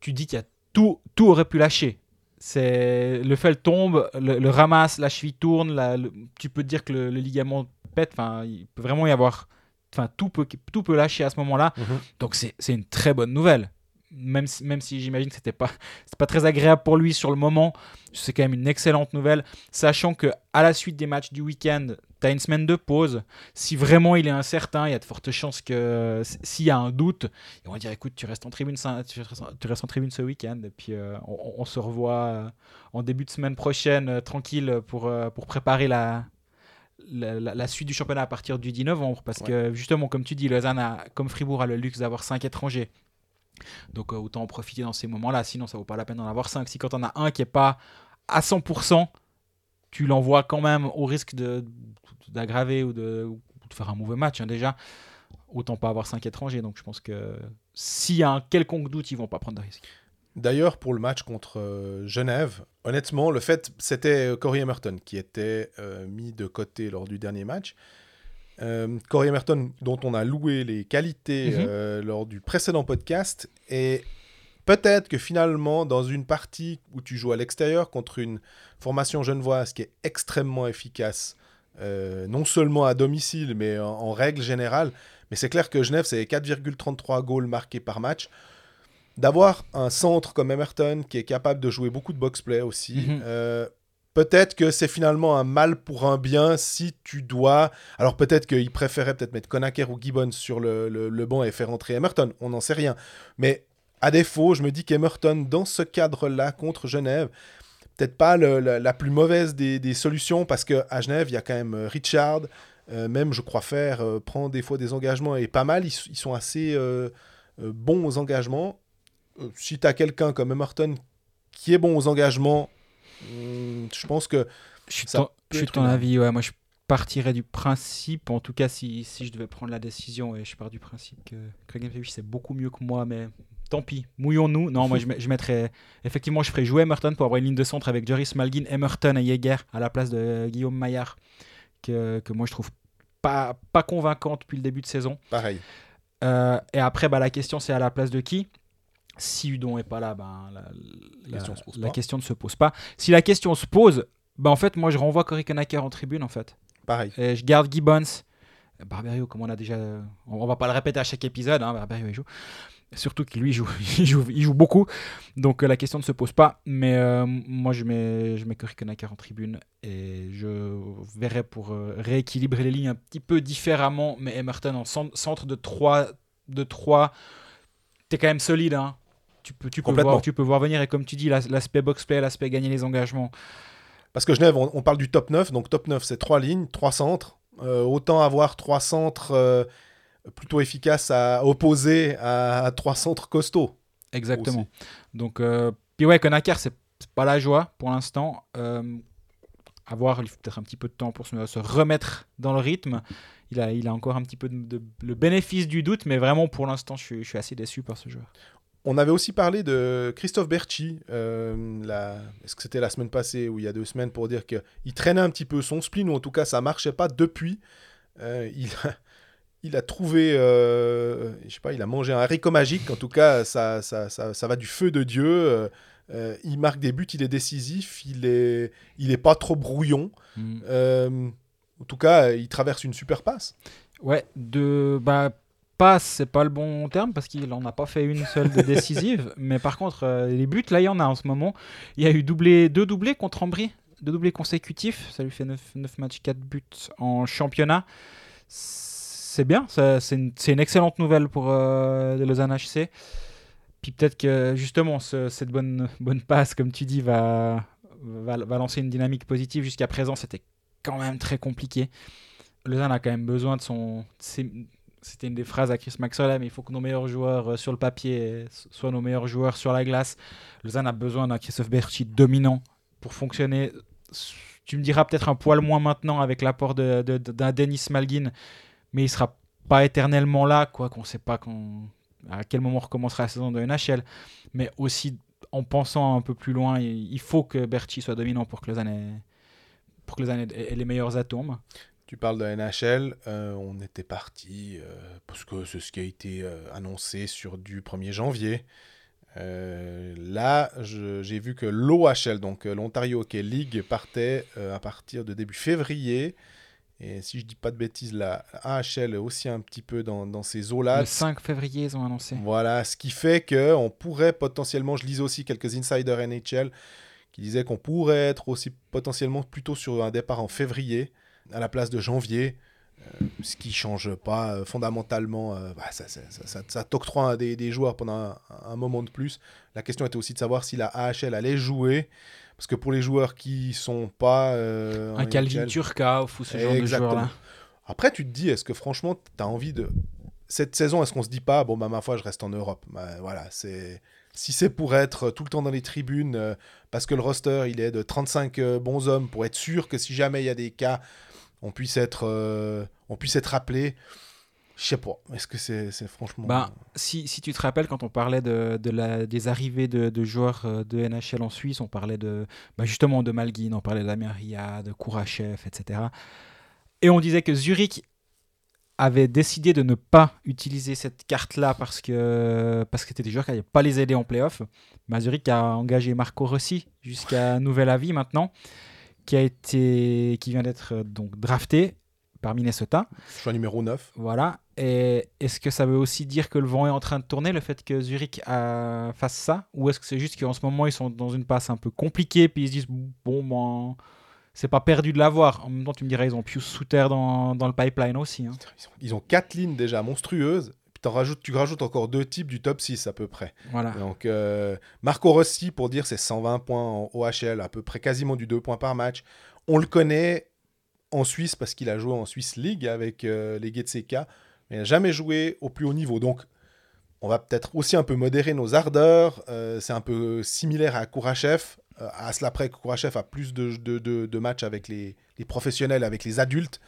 Speaker 3: Tu dis qu'il y a tout, tout aurait pu lâcher. C'est le fel tombe, le, ramasse, la cheville tourne, tu peux te dire que le, le ligament pète. Enfin, il peut vraiment y avoir, enfin tout peut tout peut lâcher à ce moment-là.
Speaker 2: Mhm.
Speaker 3: Donc c'est une très bonne nouvelle. Même si, même si j'imagine que c'était pas c'est pas très agréable pour lui sur le moment, c'est quand même une excellente nouvelle, sachant que à la suite des matchs du week-end, tu as une semaine de pause. Si vraiment il est incertain, il y a de fortes chances que s'il y a un doute, ils vont dire écoute, tu restes en tribune, ça- tu restes en- tu restes en tribune ce week-end et puis euh, on, on se revoit euh, en début de semaine prochaine euh, tranquille pour, euh, pour préparer la, la, la- la suite du championnat à partir du 10 novembre parce
Speaker 2: Ouais.
Speaker 3: que justement comme tu dis Lausanne a, comme Fribourg a le luxe d'avoir 5 étrangers. Donc euh, autant en profiter dans ces moments-là sinon ça vaut pas la peine d'en avoir 5 si quand on a un qui est pas à 100% tu l'envoies quand même au risque d'aggraver ou de, ou de faire un mauvais match hein, déjà autant pas avoir 5 étrangers. Donc je pense que s'il y a un quelconque doute ils vont pas prendre de risque
Speaker 2: D'ailleurs, pour le match contre euh, Genève, honnêtement, le fait, c'était euh, Corey Emerton qui était euh, mis de côté lors du dernier match. Euh, Corey Emerton, dont on a loué les qualités
Speaker 3: Mhm.
Speaker 2: euh, lors du précédent podcast, et peut-être que finalement, dans une partie où tu joues à l'extérieur contre une formation genevoise qui est extrêmement efficace, non seulement à domicile, mais en, en règle générale, mais c'est clair que Genève, c'est 4,33 goals marqués par match d'avoir un centre comme Emerton qui est capable de jouer beaucoup de box-play aussi.
Speaker 3: Mhm.
Speaker 2: euh, peut-être que c'est finalement un mal pour un bien si tu dois. Alors peut-être qu'il préférait peut-être mettre Konaker ou Gibbons sur le, le- le banc et faire entrer Emerton. On n'en sait rien. Mais à défaut, je me dis qu'Emerton, dans ce cadre-là contre Genève, peut-être pas le- la, la plus mauvaise des, des solutions parce qu'à Genève, il y a quand même euh, Richard. euh, même, je crois, faire euh, prend des fois des engagements et pas mal. Ils, ils sont assez euh, bons aux engagements. Euh, si tu as quelqu'un comme Emerton qui est bon aux engagements, hum, je pense que
Speaker 3: Je suis, ton, je suis ton avis, ouais. Moi, je partirais du principe, en tout cas, si, si je devais prendre la décision, et je pars du principe que Craig McTavish c'est beaucoup mieux que moi, mais tant pis, mouillons-nous. Non, moi, je, je mettrais. Effectivement, je ferais jouer Emerton pour avoir une ligne de centre avec Joris Malgin, Emerton et Jäger à la place de Guillaume Maillard, que, que moi, je trouve pas, pas convaincant depuis le début de saison.
Speaker 2: pareil.
Speaker 3: Euh, et après, bah, la question, c'est à la place de qui? Si Udon est pas là, ben, la, la-
Speaker 2: question se pose
Speaker 3: la
Speaker 2: pas.
Speaker 3: question ne se pose pas. Si la question se pose, bah, en fait, moi, je renvoie Cory en tribune, en fait.
Speaker 2: Pareil.
Speaker 3: Et je garde Gibbons. Barberio, comme on a déjà. On, on va pas le répéter à chaque épisode, hein, Barberio, il joue. Surtout qu'il lui joue, il joue, il joue beaucoup. Donc euh, la question ne se pose pas. Mais euh, moi, je mets, je mets en tribune. Et je verrai pour euh, rééquilibrer les lignes un petit peu différemment. Mais Emerton en cen- centre de 3. De 3 T'es quand même solide. Hein. Tu, peux, tu, peux voir, tu peux voir venir. Et comme tu dis, l'as- l'aspect box-play, l'aspect gagner les engagements.
Speaker 2: Parce que Genève, on, on parle du top 9. Donc top 9, c'est trois lignes, trois centres. Euh, autant avoir trois centres euh, plutôt efficaces à opposer à, à trois centres costauds.
Speaker 3: Exactement.
Speaker 2: Aussi.
Speaker 3: Donc, euh, puis ouais, Konaker, c'est pas la joie pour l'instant. À voir, il faut peut-être un petit peu de temps pour se, se remettre dans le rythme. Il a, il a encore un petit peu de, de- le bénéfice du doute, mais vraiment pour l'instant, je, je suis assez déçu par ce joueur.
Speaker 2: On avait aussi parlé de Christophe Berchi, euh, la- est-ce que c'était la semaine passée ou il y a deux semaines, pour dire qu'il traînait un petit peu son spleen, ou en tout cas ça marchait pas depuis. Euh, il, a, il a trouvé, euh, je sais pas, il a mangé un haricot magique, en tout cas ça, ça, ça, ça va du feu de Dieu. il marque des buts, il est décisif, il est, il est pas trop brouillon. Euh, en tout cas, il traverse une super passe.
Speaker 3: Ouais, de, bah, passe, c'est pas le bon terme parce qu'il en a pas fait une seule de décisive. mais par contre, euh, les buts, là, il y en a en ce moment. Il y a eu doublé, deux doublés contre Ambry, deux doublés consécutifs. Ça lui fait 9, 9 matchs, 4 buts en championnat. C'est bien, c'est une, excellente nouvelle pour euh, Lausanne HC. Puis peut-être que justement, ce- cette bonne, bonne passe, comme tu dis, va, va, va lancer une dynamique positive. Jusqu'à présent, c'était quand même très compliqué. Lausanne a quand même besoin de son. de ses- C'était une des phrases à Chris Maxwell, mais il faut que nos meilleurs joueurs euh, sur le papier soient nos meilleurs joueurs sur la glace. Lausanne a besoin d'un Christophe Berchi dominant pour fonctionner. Tu me diras peut-être un poil moins maintenant avec l'apport de- de- de- d'un Denis Malguin, mais il sera pas éternellement là, quoi qu'on ne sait pas à quel moment recommencera la saison de NHL. Mais aussi en pensant un peu plus loin, il faut que Berchi soit dominant pour que Lausanne pour ait les meilleurs atomes.
Speaker 2: Tu parles de NHL, euh, on était parti, euh, parce que c'est ce qui a été euh, annoncé sur du 1er janvier. Là, j'ai vu que l'OHL, donc l'Ontario Hockey League, partait à partir de début février. Et si je dis pas de bêtises, la AHL est aussi un petit peu dans, dans ces eaux-là.
Speaker 3: le 5 février, ils ont annoncé.
Speaker 2: Voilà, ce qui fait que on pourrait potentiellement, je lisais aussi quelques insiders NHL qui disaient qu'on pourrait être aussi potentiellement plutôt sur un départ en février à la place de janvier, euh, ce qui change pas euh, fondamentalement. euh, bah, ça, ça, ça- ça- ça t'octroie des, des joueurs pendant un, un moment de plus. La question était aussi de savoir si la AHL allait jouer. Parce que pour les joueurs qui sont pas.
Speaker 3: Un Calvin Turkov ou ce genre de joueur-là.
Speaker 2: après, tu te dis, est-ce que franchement, tu as envie de. Cette saison, est-ce qu'on se dit pas, bon, bah, ma foi, je reste en Europe? Bah, Voilà, c'est. Si c'est pour être tout le temps dans les tribunes, parce que le roster, il est de 35 euh, bons hommes, pour être sûr que si jamais il y a des cas, on puisse être, euh, on puisse être appelé. Je sais pas. Est-ce que c'est franchement.
Speaker 3: Ben, si, si tu te rappelles, quand on parlait de, de la, des arrivées de, de joueurs euh, de NHL en Suisse, on parlait de, bah, justement de Malguin, on parlait d'Amir Ria, de Kourachev, etc. Et on disait que Zurich avait décidé de ne pas utiliser cette carte-là parce que parce que c'était des joueurs qui n'allaient pas les aider en playoff. Mais Zurich a engagé Marco Rossi jusqu'à nouvel avis maintenant, qui a été qui vient d'être euh, donc drafté par Minnesota.
Speaker 2: choix numéro 9.
Speaker 3: Voilà. Et est-ce que ça veut aussi dire que le vent est en train de tourner, le fait que Zurich euh, fasse ça? Ou est-ce que c'est juste qu'en ce moment, ils sont dans une passe un peu compliquée, puis ils se disent, bon, ben, c'est pas perdu de l'avoir. En même temps, tu me dirais, ils ont Pius Souter dans, dans le pipeline aussi. hein.
Speaker 2: Ils ont, ils ont quatre lignes déjà monstrueuses. Rajoutes, tu rajoutes encore deux types du top 6 à peu près.
Speaker 3: Voilà.
Speaker 2: Donc, euh, Marco Rossi, pour dire, c'est 120 points en OHL, à peu près quasiment du 2 points par match. On le connaît en Suisse parce qu'il a joué en Swiss League avec euh, les Getseka, mais il n'a jamais joué au plus haut niveau. Donc, on va peut-être aussi un peu modérer nos ardeurs. Euh, c'est un peu similaire à Kourachev. À cela près, Kourachev a plus de, de- de- de matchs avec les, les professionnels, avec les adultes.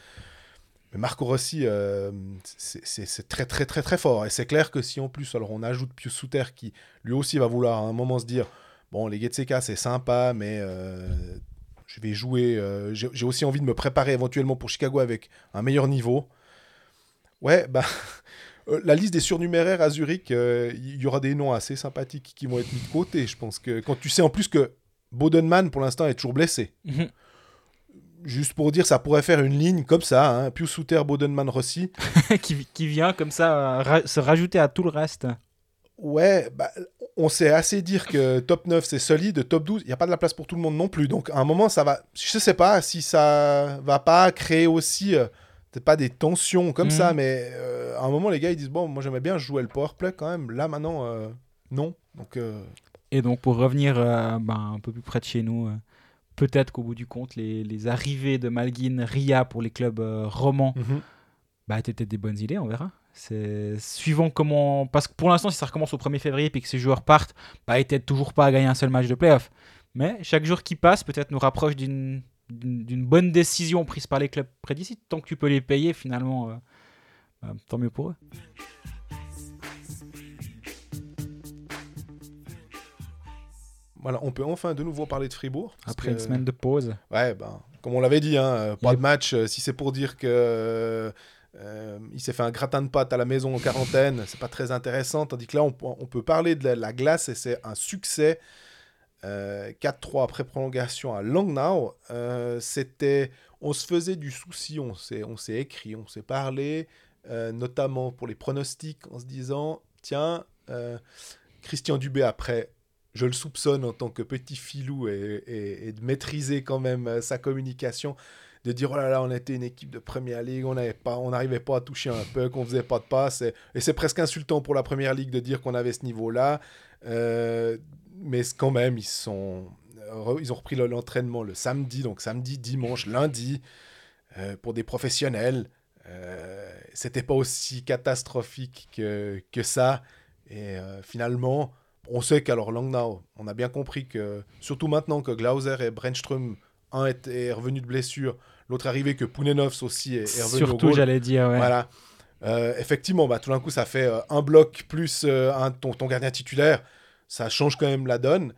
Speaker 2: Marco Rossi, euh, c'est très très très très fort. Et c'est clair que si en plus, alors on ajoute Pius Souter qui lui aussi va vouloir à un moment se dire, bon les Getseka c'est sympa, mais euh, je vais jouer, euh, j'ai aussi envie de me préparer éventuellement pour Chicago avec un meilleur niveau. Ouais, bah... La liste des surnuméraires à Zurich, il y aura des noms assez sympathiques qui vont être mis de côté. Je pense que quand tu sais en plus que Bodenman, pour l'instant, est toujours blessé.
Speaker 3: Mhm.
Speaker 2: Juste pour dire, ça pourrait faire une ligne comme ça, hein, Pius Souter, Bodenman, Rossi.
Speaker 3: qui, qui vient comme ça euh, ra- se rajouter à tout le reste.
Speaker 2: Ouais, bah, on sait assez dire que top 9 c'est solide, top 12, il n'y a pas de la place pour tout le monde non plus. Donc à un moment, ça va. Je sais pas si ça va pas créer aussi, euh, peut-être pas des tensions comme
Speaker 3: Mhm.
Speaker 2: ça, mais euh, à un moment, les gars ils disent Bon, moi j'aimais bien jouer le powerplay quand même. Là maintenant, euh, non. Donc
Speaker 3: Et donc, pour revenir euh, ben, un peu plus près de chez nous, euh, peut-être qu'au bout du compte, les, les arrivées de Malguin, Ria pour les clubs euh, romans,
Speaker 2: mhm.
Speaker 3: bah, étaient peut-être des bonnes idées, on verra. C'est suivant comment. Parce que pour l'instant, si ça recommence au 1er février et que ces joueurs partent, bah, ils toujours pas à gagner un seul match de playoff. Mais chaque jour qui passe, peut-être nous rapproche d'une bonne décision prise par les clubs près d'ici. Tant que tu peux les payer, finalement, euh, bah, tant mieux pour eux.
Speaker 2: Voilà, on peut enfin de nouveau parler de Fribourg.
Speaker 3: Après une semaine de pause.
Speaker 2: Ouais, ben, comme on l'avait dit, hein, euh, pas
Speaker 3: Il
Speaker 2: de match. euh, si c'est pour dire que euh, il s'est fait un gratin de pâtes à la maison en quarantaine, c'est pas très intéressant. Tandis que là, on, on peut parler de la, la glace et c'est un succès. Euh, 4-3 après prolongation à Langnau. Euh, c'était, on se faisait du souci, on s'est, on s'est écrit, on s'est parlé. notamment pour les pronostics, en se disant tiens, Christian Dubé, après, je le soupçonne en tant que petit filou et, de maîtriser quand même euh, sa communication, de dire oh là là, on était une équipe de première ligue, on n'avait pas, on n'arrivait pas à toucher un puck, on faisait pas de passe, et, c'est presque insultant pour la première ligue de dire qu'on avait ce niveau-là. Euh, mais quand même, ils sont, ils ont repris le- l'entraînement le samedi, donc samedi, dimanche, lundi, euh, pour des professionnels. Euh, C'était pas aussi catastrophique que, que ça. Et finalement, on sait qu'alors Langnau, on a bien compris que, surtout maintenant que Glauser et Brenström, un est, est revenu de blessure, l'autre est arrivé que Pounenovs aussi est, est revenu
Speaker 3: Surtout, j'allais dire, ouais.
Speaker 2: Voilà. Euh, effectivement, bah, tout d'un coup, ça fait euh, un bloc plus euh, un, ton, ton gardien titulaire. Ça change quand même la donne.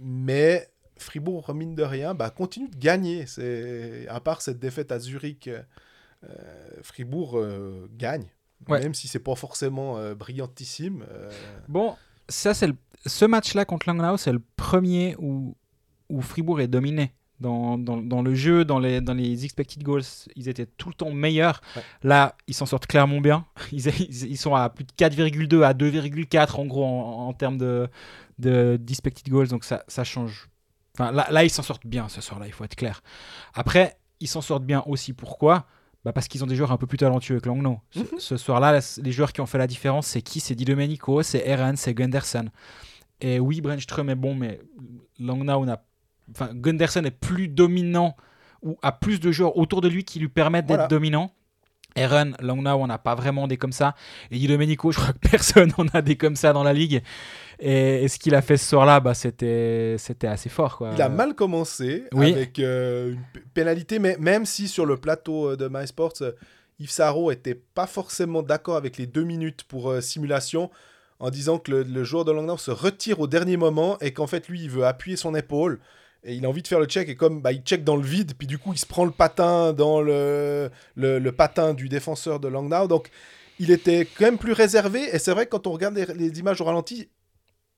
Speaker 2: Mais Fribourg, mine de rien, bah, continue de gagner. À part cette défaite à Zurich, Fribourg gagne.
Speaker 3: Ouais.
Speaker 2: Même si c'est pas forcément brillantissime.
Speaker 3: Bon, ça, c'est le- ce match-là contre Langnau, c'est le premier où, où Fribourg est dominé. Dans, dans, dans le jeu, dans les, dans les expected goals, ils étaient tout le temps meilleurs.
Speaker 2: Ouais.
Speaker 3: Là, ils s'en sortent clairement bien. Ils, ils, ils sont à plus de 4,2 à 2,4 en gros en, en termes de, de d'expected goals. Donc ça, ça change. Enfin, là, là, ils s'en sortent bien ce soir-là, il faut être clair. Après, ils s'en sortent bien aussi. Pourquoi? Bah parce qu'ils ont des joueurs un peu plus talentueux que Langnau. Ce,
Speaker 2: Mhm.
Speaker 3: ce soir-là, les joueurs qui ont fait la différence, c'est qui? C'est Di Domenico, c'est Eren, c'est Gunderson. Et oui, Brenström est bon, mais Langnau n'a. Enfin, Gunderson est plus dominant ou a plus de joueurs autour de lui qui lui permettent d'être dominant. Eren, Langnau, on n'a pas vraiment des comme ça. Et Di Domenico, je crois que personne n'en a des comme ça dans la ligue. Et, et ce qu'il a fait ce soir-là, bah, c'était c'était assez fort. Quoi.
Speaker 2: Il a mal commencé
Speaker 3: oui.
Speaker 2: avec euh, une pénalité, mais même si sur le plateau euh, de MySports, euh, Yves Sarro était pas forcément d'accord avec les deux minutes pour euh, simulation, en disant que le, le joueur de Langnau se retire au dernier moment et qu'en fait lui il veut appuyer son épaule et il a envie de faire le check et comme bah, il check dans le vide, puis du coup il se prend le patin dans le, le, le patin du défenseur de Langnau, donc il était quand même plus réservé et c'est vrai que quand on regarde les, les images au ralenti,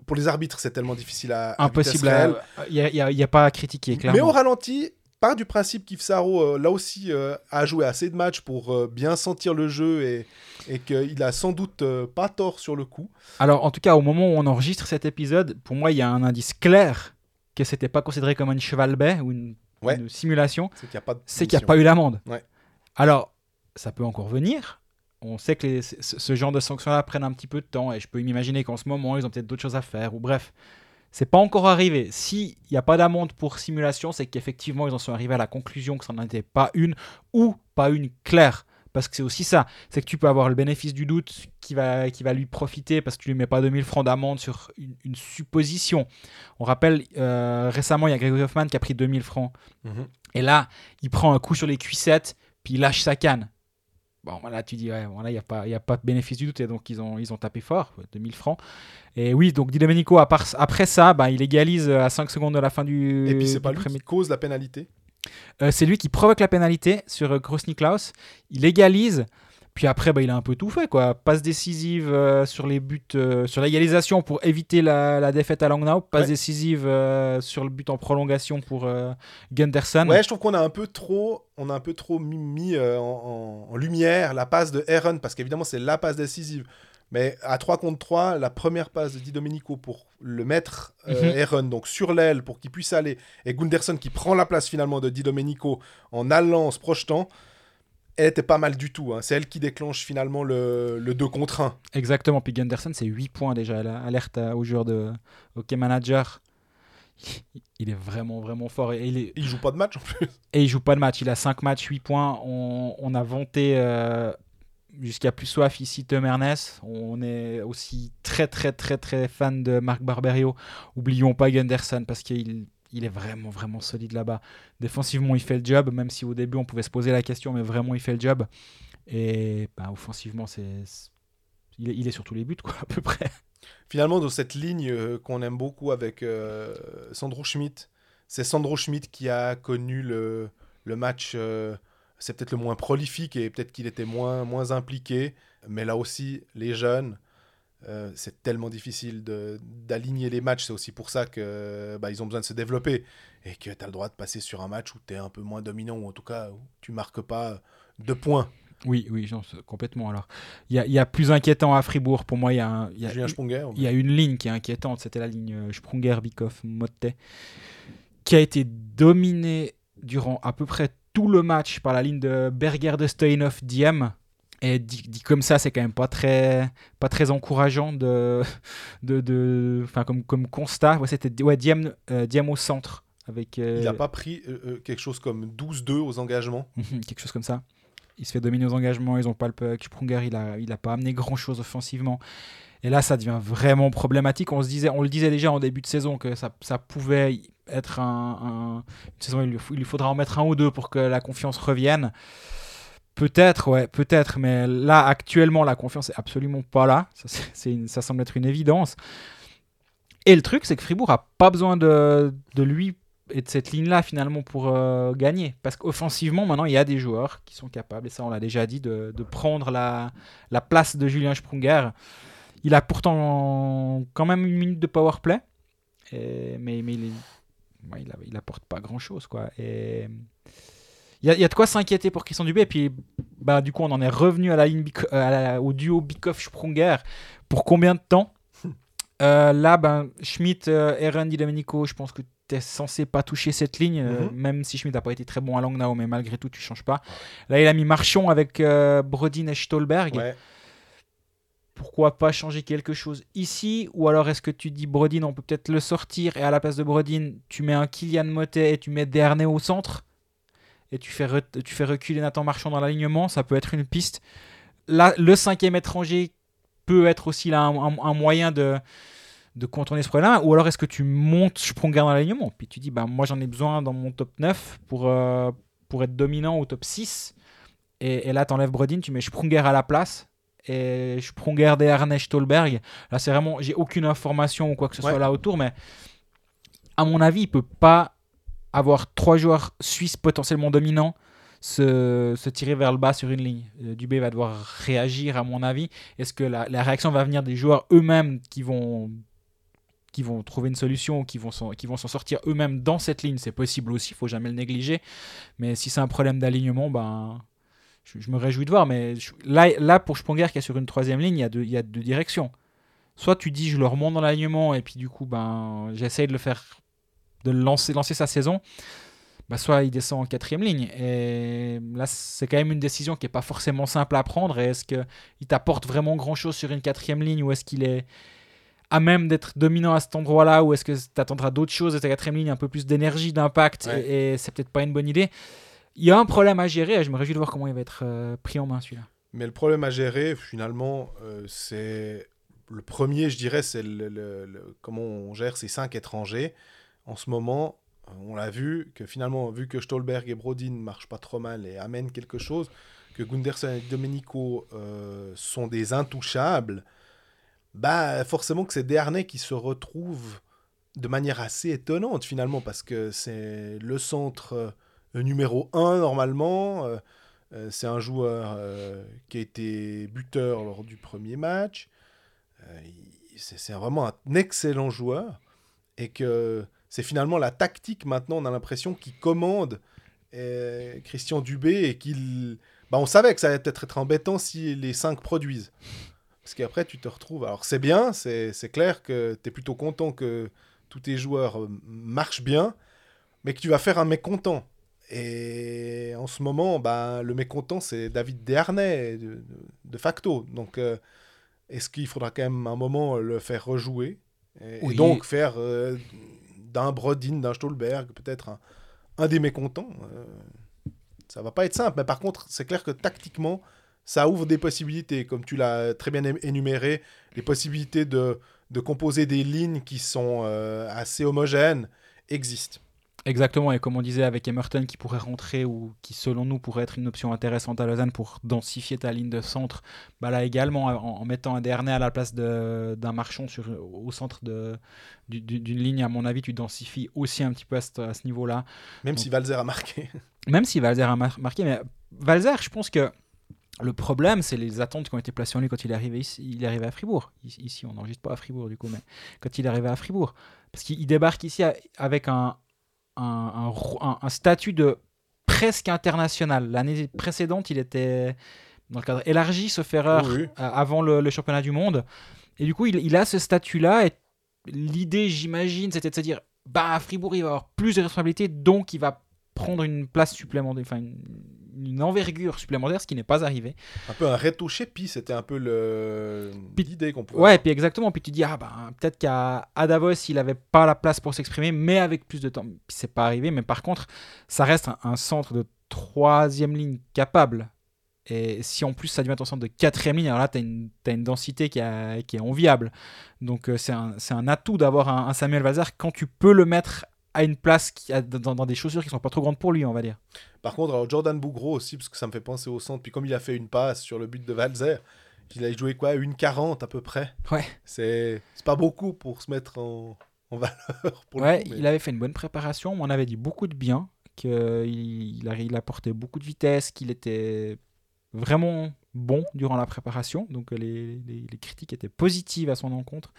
Speaker 2: pour les arbitres c'est tellement difficile à,
Speaker 3: Impossible. Il n'y a, pas à critiquer,
Speaker 2: Mais
Speaker 3: clairement.
Speaker 2: au ralenti, part du principe qu'Yves Sarro, euh, là aussi, euh, a joué assez de matchs pour euh, bien sentir le jeu et, et qu'il a sans doute euh, pas tort sur le coup.
Speaker 3: Alors, en tout cas, au moment où on enregistre cet épisode, pour moi, il y a un indice clair que c'était pas considéré comme une cheval baie ou une,
Speaker 2: Ouais.
Speaker 3: une simulation,
Speaker 2: C'est qu'il n'y a pas de
Speaker 3: c'est qu'il n'y a pas eu l'amende.
Speaker 2: Ouais.
Speaker 3: Alors, ça peut encore venir. On sait que les- ce, genre de sanctions-là prennent un petit peu de temps et je peux m'imaginer qu'en ce moment, ils ont peut-être d'autres choses à faire ou bref. C'est pas encore arrivé. S'il n'y a pas d'amende pour simulation, c'est qu'effectivement, ils en sont arrivés à la conclusion que ça n'en était pas une ou pas une claire. Parce que c'est aussi ça, c'est que tu peux avoir le bénéfice du doute qui va, qui va lui profiter parce que tu lui mets pas 2000 francs d'amende sur une, une supposition. On rappelle, euh, récemment, il y a Gregory Hoffman qui a pris 2000 francs.
Speaker 2: Mhm.
Speaker 3: Et là, il prend un coup sur les cuissettes, puis il lâche sa canne. Bon, là, tu dis, ouais, il n'y a, pas- il y a pas de bénéfice du doute, et donc ils ont, ils ont tapé fort, ouais, 2000 francs. Et oui, donc Di Domenico, à part- après ça, bah, il égalise à 5 secondes de la fin du.
Speaker 2: Et puis c'est pas lui
Speaker 3: premier
Speaker 2: qui cause la pénalité?
Speaker 3: euh, c'est lui qui provoque la pénalité sur euh, Gross Niklaus. Il égalise. Puis après, bah, il a un peu tout fait. Quoi. Passe décisive euh, sur les buts, euh, sur l'égalisation pour éviter la, la défaite à Langnau. Passe
Speaker 2: Ouais.
Speaker 3: décisive euh, sur le but en prolongation pour Gunderson.
Speaker 2: Ouais, je trouve qu'on a un peu trop, on a un peu trop mis, mis, en, en- en lumière la passe de Aaron parce qu'évidemment c'est la passe décisive. Mais à 3 contre 3, la première passe de Di Domenico pour le mettre euh,
Speaker 3: Mhm.
Speaker 2: Aaron donc sur l'aile pour qu'il puisse aller et Gunderson qui prend la place finalement de Di Domenico en allant, en se projetant, elle était pas mal du tout. hein. C'est elle qui déclenche finalement le, le 2 contre 1.
Speaker 3: Exactement. Puis Gunderson, c'est 8 points déjà. Elle a- Alerte à- aux joueurs de Hockey Manager. Il est vraiment, vraiment fort. Et il est,
Speaker 2: Il joue pas de match en plus.
Speaker 3: Et il joue pas de match. Il a 5 matchs, 8 points. On, on a vanté euh, jusqu'à plus soif ici Tom Ernest. On est aussi très, très, très, très fan de Marc Barberio. Oublions pas Gunderson parce qu'il il est vraiment, vraiment solide là-bas. Défensivement, il fait le job, même si au début on pouvait se poser la question, mais vraiment, il fait le job. Et bah, offensivement, c'est. Il est, sur tous les buts, quoi, à peu près.
Speaker 2: Finalement, dans cette ligne euh, qu'on aime beaucoup avec euh, Sandro Schmidt, c'est Sandro Schmidt qui a connu le, match. euh, c'est peut-être le moins prolifique et peut-être qu'il était moins impliqué. Mais là aussi, les jeunes, euh, c'est tellement difficile de- d'aligner les matchs. C'est aussi pour ça que bah, ils ont besoin de se développer et que tu as le droit de passer sur un match où tu es un peu moins dominant ou en tout cas où tu marques pas deux points.
Speaker 3: Oui, oui, complètement. Alors, il y y a plus inquiétant à Fribourg. Pour moi, il y a, un- a- y a une ligne qui est inquiétante. C'était la ligne euh, Sprunger, Bikoff, Motte, qui a été dominée durant à peu près tout le match par la ligne de Berger, de Steinhoff, Diem. Et dit, dit comme ça, c'est quand même pas très, pas très encourageant de, de, de, enfin comme, comme constat. Ouais, c'était ouais, Diem, euh, Diem au centre avec euh,
Speaker 2: Il n'a pas pris euh, euh, quelque chose comme 12-2 aux engagements.
Speaker 3: Mhm, quelque chose comme ça. Il se fait dominer aux engagements, ils ont pas le puck. Sprunger, il a, il a pas amené grand chose offensivement. Et là, ça devient vraiment problématique. On, se disait, on le disait déjà en début de saison que ça, ça pouvait être un, un- une saison. Il lui, il lui faudra en mettre un ou deux pour que la confiance revienne. Peut-être, ouais, peut-être. Mais là, actuellement, la confiance est absolument pas là. Ça, semble être une évidence. Et le truc, c'est que Fribourg a pas besoin de, lui et de cette ligne-là finalement pour euh, gagner. Parce qu'offensivement, maintenant, il y a des joueurs qui sont capables, et ça on l'a déjà dit, de, prendre la, la place de Julien Sprunger. Il a pourtant quand même une minute de power play, mais, il, est- pas grand-chose. quoi. Et il y, a, il y a de quoi s'inquiéter pour Christian Dubé. Et puis, bah, du coup, on en est revenu à la ligne euh, à la- au duo Bikoff-Sprunger. Pour combien de temps Euh, Là, ben, Schmidt, euh, Eren, Di Domenico, je pense que tu es censé pas toucher cette ligne, euh,
Speaker 2: Mhm.
Speaker 3: même si Schmidt n'a pas été très bon à Langnau, mais malgré tout, tu changes pas. Là, il a mis Marchon avec euh, Brodin et Stolberg.
Speaker 2: Ouais.
Speaker 3: Pourquoi pas changer quelque chose ici? Ou alors est-ce que tu dis Brodin, on peut peut-être le sortir et à la place de Brodin, tu mets un Kylian Motet et tu mets Dernay au centre? Et tu fais, tu fais reculer Nathan Marchand dans l'alignement Ça peut être une piste. Là, le cinquième étranger peut être aussi là un, un- un moyen de, de contourner ce problème. Ou alors est-ce que tu montes Sprunger dans l'alignement? Puis tu dis, bah, moi j'en ai besoin dans mon top 9 pour, euh, pour être dominant au top 6. Et, et là, tu enlèves Brodin, tu mets Sprunger à la place. Et Sprunger, Dernay, Stolberg. Là, c'est vraiment, j'ai aucune information ou quoi que ce
Speaker 2: Ouais.
Speaker 3: soit là autour, mais à mon avis, il peut pas avoir trois joueurs suisses potentiellement dominants se, tirer vers le bas sur une ligne. Euh, Dubé va devoir réagir, à mon avis. Est-ce que la, réaction va venir des joueurs eux-mêmes qui vont trouver une solution, qui vont s'en, qui vont s'en sortir eux-mêmes dans cette ligne, c'est possible aussi, il faut jamais le négliger. Mais si c'est un problème d'alignement, ben, je, me réjouis de voir. Mais là, là, pour Sprunger qui est sur une troisième ligne, il y a deux, il y a deux directions. Soit tu dis je le remonte dans l'alignement et puis du coup ben j'essaye de le faire de lancer, lancer sa saison. Bah, soit il descend en quatrième ligne. Et là, c'est quand même une décision qui n'est pas forcément simple à prendre. Et est-ce qu'il t'apporte vraiment grand-chose sur une quatrième ligne ou est-ce qu'il est à même d'être dominant à cet endroit-là ou est-ce que tu attendras d'autres choses de ta quatrième ligne, un peu plus d'énergie, d'impact
Speaker 2: Ouais.
Speaker 3: et, et c'est peut-être pas une bonne idée. Il y a un problème à gérer et je me réjouis de voir comment il va être euh, pris en main celui-là.
Speaker 2: Mais le problème à gérer, finalement, euh, c'est. Le premier, je dirais, c'est le, le- le- comment on gère ces cinq étrangers. En ce moment, on l'a vu, que finalement, vu que Stolberg et Brodin ne marchent pas trop mal et amènent quelque chose, que Gunderson et Domenico euh, sont des intouchables, bah forcément que c'est Dernay qui se retrouve de manière assez étonnante finalement, parce que c'est le centre euh, numéro 1 normalement. euh, c'est un joueur qui a été buteur lors du premier match. C'est vraiment un excellent joueur. Et que c'est finalement la tactique maintenant, on a l'impression, qui commande euh, Christian Dubé et qu'il. Bah, on savait que ça allait peut-être être embêtant si les 5 produisent. Parce qu'après, tu te retrouves. Alors, c'est bien, c'est clair que tu es plutôt content que tous tes joueurs euh, marchent bien, mais que tu vas faire un mécontent. Et en ce moment, bah, le mécontent, c'est David Dernay, de, facto. Donc, euh, est-ce qu'il faudra quand même un moment le faire rejouer Et, et
Speaker 3: Oui.
Speaker 2: donc faire euh, d'un Brodin, d'un Stolberg, peut-être un, des mécontents euh, Ça va pas être simple. Mais par contre, c'est clair que tactiquement, ça ouvre des possibilités. Comme tu l'as très bien énuméré, les possibilités de, de composer des lignes qui sont euh, assez homogènes existent.
Speaker 3: Exactement, et comme on disait avec Emerton qui pourrait rentrer ou qui selon nous pourrait être une option intéressante à Lausanne pour densifier ta ligne de centre, bah là également en, en mettant un Dernay à la place d'un marchand sur, au centre du- d'une ligne, à mon avis, tu densifies aussi un petit peu à ce, à ce niveau-là.
Speaker 2: Même
Speaker 3: Donc-
Speaker 2: si Valzer a marqué.
Speaker 3: Même si Valzer a mar- marqué, mais Valzer, je pense que le problème, c'est les attentes qui ont été placées en lui quand il est arrivé ici, il est arrivé à Fribourg. Ici, on n'enregistre pas à Fribourg du coup, mais quand il est arrivé à Fribourg, parce qu'il il débarque ici avec un, un, statut de presque international. L'année précédente, il était dans le cadre élargi, sauf erreur,
Speaker 2: Oui,
Speaker 3: euh, avant le, le championnat du monde. Et du coup, il, il a ce statut-là. Et l'idée, j'imagine, c'était de se dire bah, à Fribourg, il va avoir plus de responsabilités, donc il va prendre une place supplémentaire, enfin une, une envergure supplémentaire, ce qui n'est pas arrivé.
Speaker 2: Un peu un retouché, puis c'était un peu le... L'idée qu'on pouvait
Speaker 3: Ouais,
Speaker 2: avoir.
Speaker 3: puis exactement. Puis tu dis, ah ben, peut-être qu'à Davos, il n'avait pas la place pour s'exprimer, mais avec plus de temps. Puis c'est pas arrivé. Mais par contre, ça reste un, un centre de troisième ligne capable. Et si en plus ça devient ton centre de quatrième ligne, alors là, tu as une, densité qui, a- qui est enviable. Donc euh, c'est un, un atout d'avoir un, un Samuel Valzer quand tu peux le mettre à une place qui a, dans, dans des chaussures qui sont pas trop grandes pour lui, on va dire.
Speaker 2: Par contre, alors Jordan Bougro aussi, parce que ça me fait penser au centre. Puis comme il a fait une passe sur le but de Valzer, il a joué quoi Une 40 à peu près.
Speaker 3: Ouais.
Speaker 2: C'est pas beaucoup pour se mettre en, en valeur. Pour
Speaker 3: Ouais,
Speaker 2: coup, mais-
Speaker 3: il avait fait une bonne préparation. On avait dit beaucoup de bien, qu'il il, a- il apportait beaucoup de vitesse, qu'il était vraiment bon durant la préparation. Donc les, les- les critiques étaient positives à son encontre.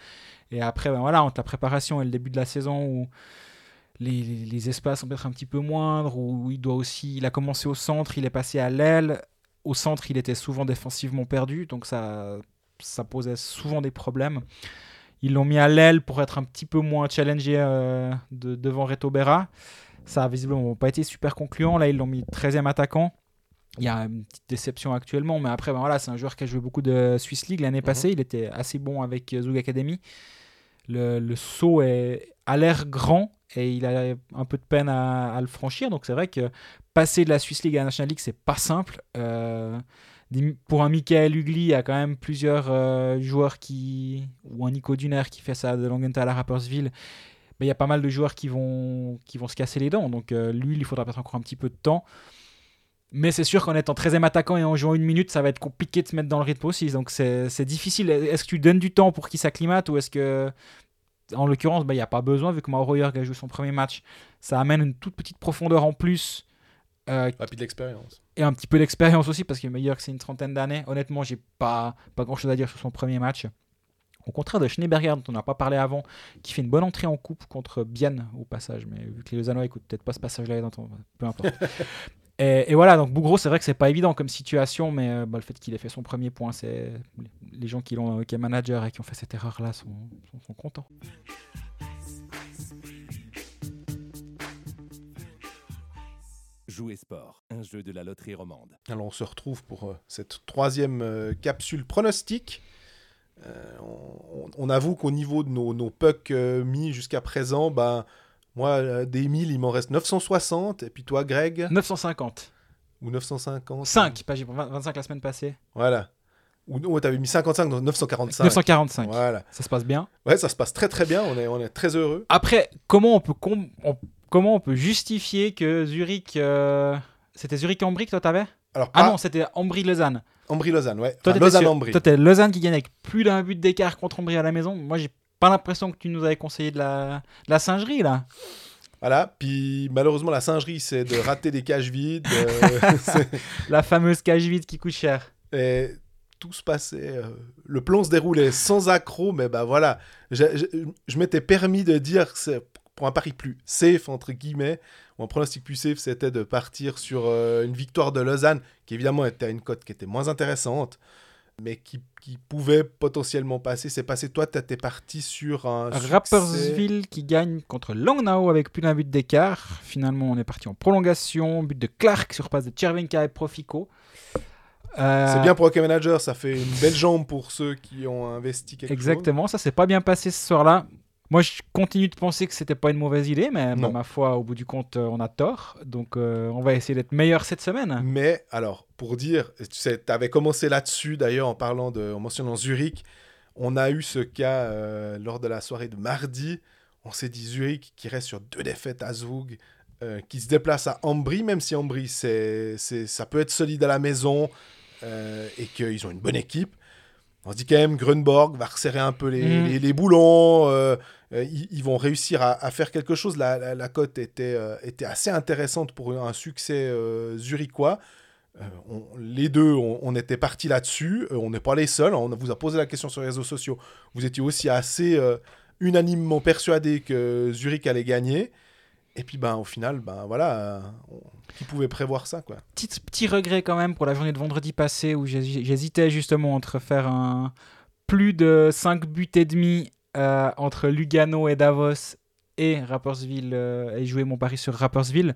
Speaker 3: Et après, ben voilà, entre la préparation et le début de la saison où les, espaces sont peut-être un petit peu moindres, où il doit aussi, il a commencé au centre, il est passé à l'aile. Au centre, il était souvent défensivement perdu, donc ça, ça posait souvent des problèmes. Ils l'ont mis à l'aile pour être un petit peu moins challengé euh, de- devant Reto Berra. Ça a visiblement pas été super concluant. Là, ils l'ont mis 13e attaquant. Il y a une petite déception actuellement, mais après, ben voilà, c'est un joueur qui a joué beaucoup de Swiss League l'année passée. Il était assez bon avec euh, Zug Academy. Le, le saut est, a l'air grand et il a un peu de peine à, le franchir. Donc c'est vrai que passer de la Swiss League à la National League, c'est pas simple. Euh, pour un Michael Ugly, il y a quand même plusieurs euh, joueurs qui. ou un Nico Duner qui fait ça de Langenthal à Rapperswil. Mais il y a pas mal de joueurs qui vont, qui vont se casser les dents. Donc euh, lui, il faudra peut-être encore un petit peu de temps. Mais c'est sûr qu'en étant 13e attaquant et en jouant une minute, ça va être compliqué de se mettre dans le rythme aussi. Donc c'est difficile. Est-ce que tu donnes du temps pour qu'il s'acclimate ou est-ce que. En l'occurrence, bah, il n'y a pas besoin, vu que Mauro a joué son premier match. Ça amène une toute petite profondeur en plus. euh,
Speaker 2: puis de l'expérience.
Speaker 3: et un petit peu d'expérience aussi parce que meilleur que c'est une trentaine d'années. Honnêtement, j'ai pas, pas grand chose à dire sur son premier match. Au contraire de Schneeberger, dont on n'a pas parlé avant, qui fait une bonne entrée en coupe contre Bienne au passage. Mais vu que les Lausannois écoutent peut-être pas ce passage-là, peu importe. et, et voilà, donc Bougro, c'est vrai que c'est pas évident comme situation, mais euh, bah, le fait qu'il ait fait son premier point, c'est les gens qui l'ont, qui est manager et qui ont fait cette erreur-là sont, sont, sont contents.
Speaker 4: Jouer sport, un jeu de la loterie romande.
Speaker 2: Alors on se retrouve pour euh, cette troisième euh, capsule pronostic. Euh, on, on avoue qu'au niveau de nos, nos pucks euh, mis jusqu'à présent, ben, moi, euh, des 1000, il m'en reste 960. Et puis toi, Greg
Speaker 3: 950.
Speaker 2: Ou 950
Speaker 3: 5, pas j'ai 25 la semaine passée.
Speaker 2: Voilà. Ou non, t'avais mis 55, donc 945.
Speaker 3: 945.
Speaker 2: Voilà.
Speaker 3: Ça se passe bien.
Speaker 2: Ouais, ça se passe très très bien. On est, on est très heureux.
Speaker 3: Après, comment on peut, com- on- comment on peut justifier que Zurich. euh, C'était Zurich-Ambry que toi t'avais
Speaker 2: Alors,
Speaker 3: Ah non, c'était Ambry-Lausanne.
Speaker 2: Ambry-Lausanne, ouais.
Speaker 3: Toi,
Speaker 2: Enfin,
Speaker 3: t'étais
Speaker 2: Lausanne
Speaker 3: sur-
Speaker 2: Ambry.
Speaker 3: toi, t'es Lausanne qui gagne avec plus d'un but d'écart contre Ambry à la maison. Moi, j'ai pas l'impression que tu nous avais conseillé de la, de la singerie là.
Speaker 2: Voilà. Puis malheureusement, la singerie, c'est de rater des cages vides. euh,
Speaker 3: La fameuse cage vide qui coûte cher.
Speaker 2: Et tout se passait, euh, le plan se déroulait sans accroc, mais bah voilà, je, je- je m'étais permis de dire que c'est pour un pari plus safe, entre guillemets, ou un pronostic plus safe, c'était de partir sur euh, une victoire de Lausanne, qui évidemment était à une cote qui était moins intéressante, mais qui, qui pouvait potentiellement passer. C'est passé, toi, t'étais parti sur un
Speaker 3: Rapperswil qui gagne contre Langnau avec plus d'un but d'écart. Finalement, on est parti en prolongation. But de Clark sur passe de Chervinka et Profico. Euh,
Speaker 2: C'est bien pour Hockey Manager, ça fait une belle jambe pour ceux qui ont investi quelque chose.
Speaker 3: Exactement, ça s'est pas bien passé ce soir-là. Moi, je continue de penser que c'était pas une mauvaise idée, mais
Speaker 2: Non.
Speaker 3: ma foi, au bout du compte, euh, on a tort. Donc, euh, on va essayer d'être meilleur cette semaine.
Speaker 2: Mais alors, pour dire, tu sais, avais commencé là-dessus d'ailleurs en parlant de, en mentionnant Zurich. On a eu ce cas euh, lors de la soirée de mardi. On s'est dit Zurich qui reste sur deux défaites à Zug, euh, qui se déplace à Ambry, même si Ambry, c'est, c'est, ça peut être solide à la maison et qu'ils ont une bonne équipe. On se dit quand même Grunborg va resserrer un peu les,
Speaker 3: Mhm.
Speaker 2: les, les boulons. euh, euh, ils, ils vont réussir à, à faire quelque chose. La, la, la cote était, euh, était assez intéressante pour un succès zurichois. On- les deux, on, on était partis là-dessus. On n'est pas les seuls. On vous a posé la question sur les réseaux sociaux. Vous étiez aussi assez unanimement persuadés que Zurich allait gagner. Et puis ben, au final, ben, voilà, on- qui pouvait prévoir ça quoi
Speaker 3: petit, petit regret quand même pour la journée de vendredi passé où j'hési- j'hésitais justement entre faire un plus de 5 buts et demi euh, entre Lugano et Davos et Rapperswil euh, et jouer mon pari sur Rapperswil.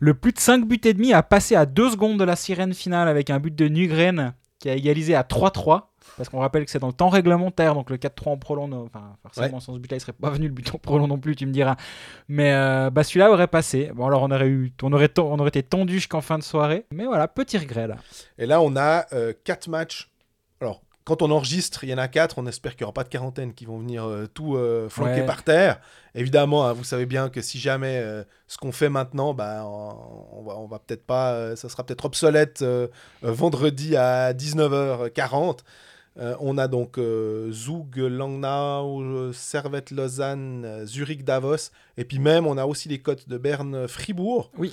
Speaker 3: Le plus de 5 buts et demi a passé à 2 secondes de la sirène finale avec un but de Nugren qui a égalisé à 3-3. Parce qu'on rappelle que c'est dans le temps réglementaire, donc le 4-3 en prolong, enfin forcément sans ce but-là, il serait pas venu le but en prolong non plus, tu me diras. Mais euh, bah, celui-là aurait passé. Bon alors on aurait eu, on aurait, to- on aurait été tendu jusqu'en fin de soirée. Mais voilà, petit regret là.
Speaker 2: Et là, on a euh, quatre matchs. Alors, quand on enregistre, il y en a quatre. On espère qu'il n'y aura pas de quarantaine qui vont venir euh, tout euh, flanquer
Speaker 3: Ouais.
Speaker 2: par terre. Évidemment, hein, vous savez bien que si jamais euh, ce qu'on fait maintenant, bah, on, va, on va peut-être pas, euh, ça sera peut-être obsolète euh, euh, vendredi à 19h40. Euh, on a donc euh, Zug, Langnau, euh, Servette, Lausanne, euh, Zurich, Davos. Et puis même, on a aussi les cotes de Berne, Fribourg.
Speaker 3: Oui.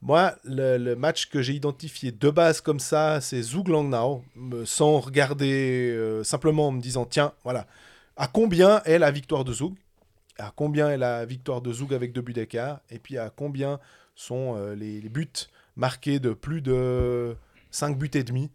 Speaker 2: Moi, le, le match que j'ai identifié de base comme ça, c'est Zug Langnau, sans regarder, euh, simplement en me disant, tiens, voilà, à combien est la victoire de Zug? À combien est la victoire de Zug avec deux buts d'écart? Et puis à combien sont les, les buts marqués de plus de 5 buts et demi?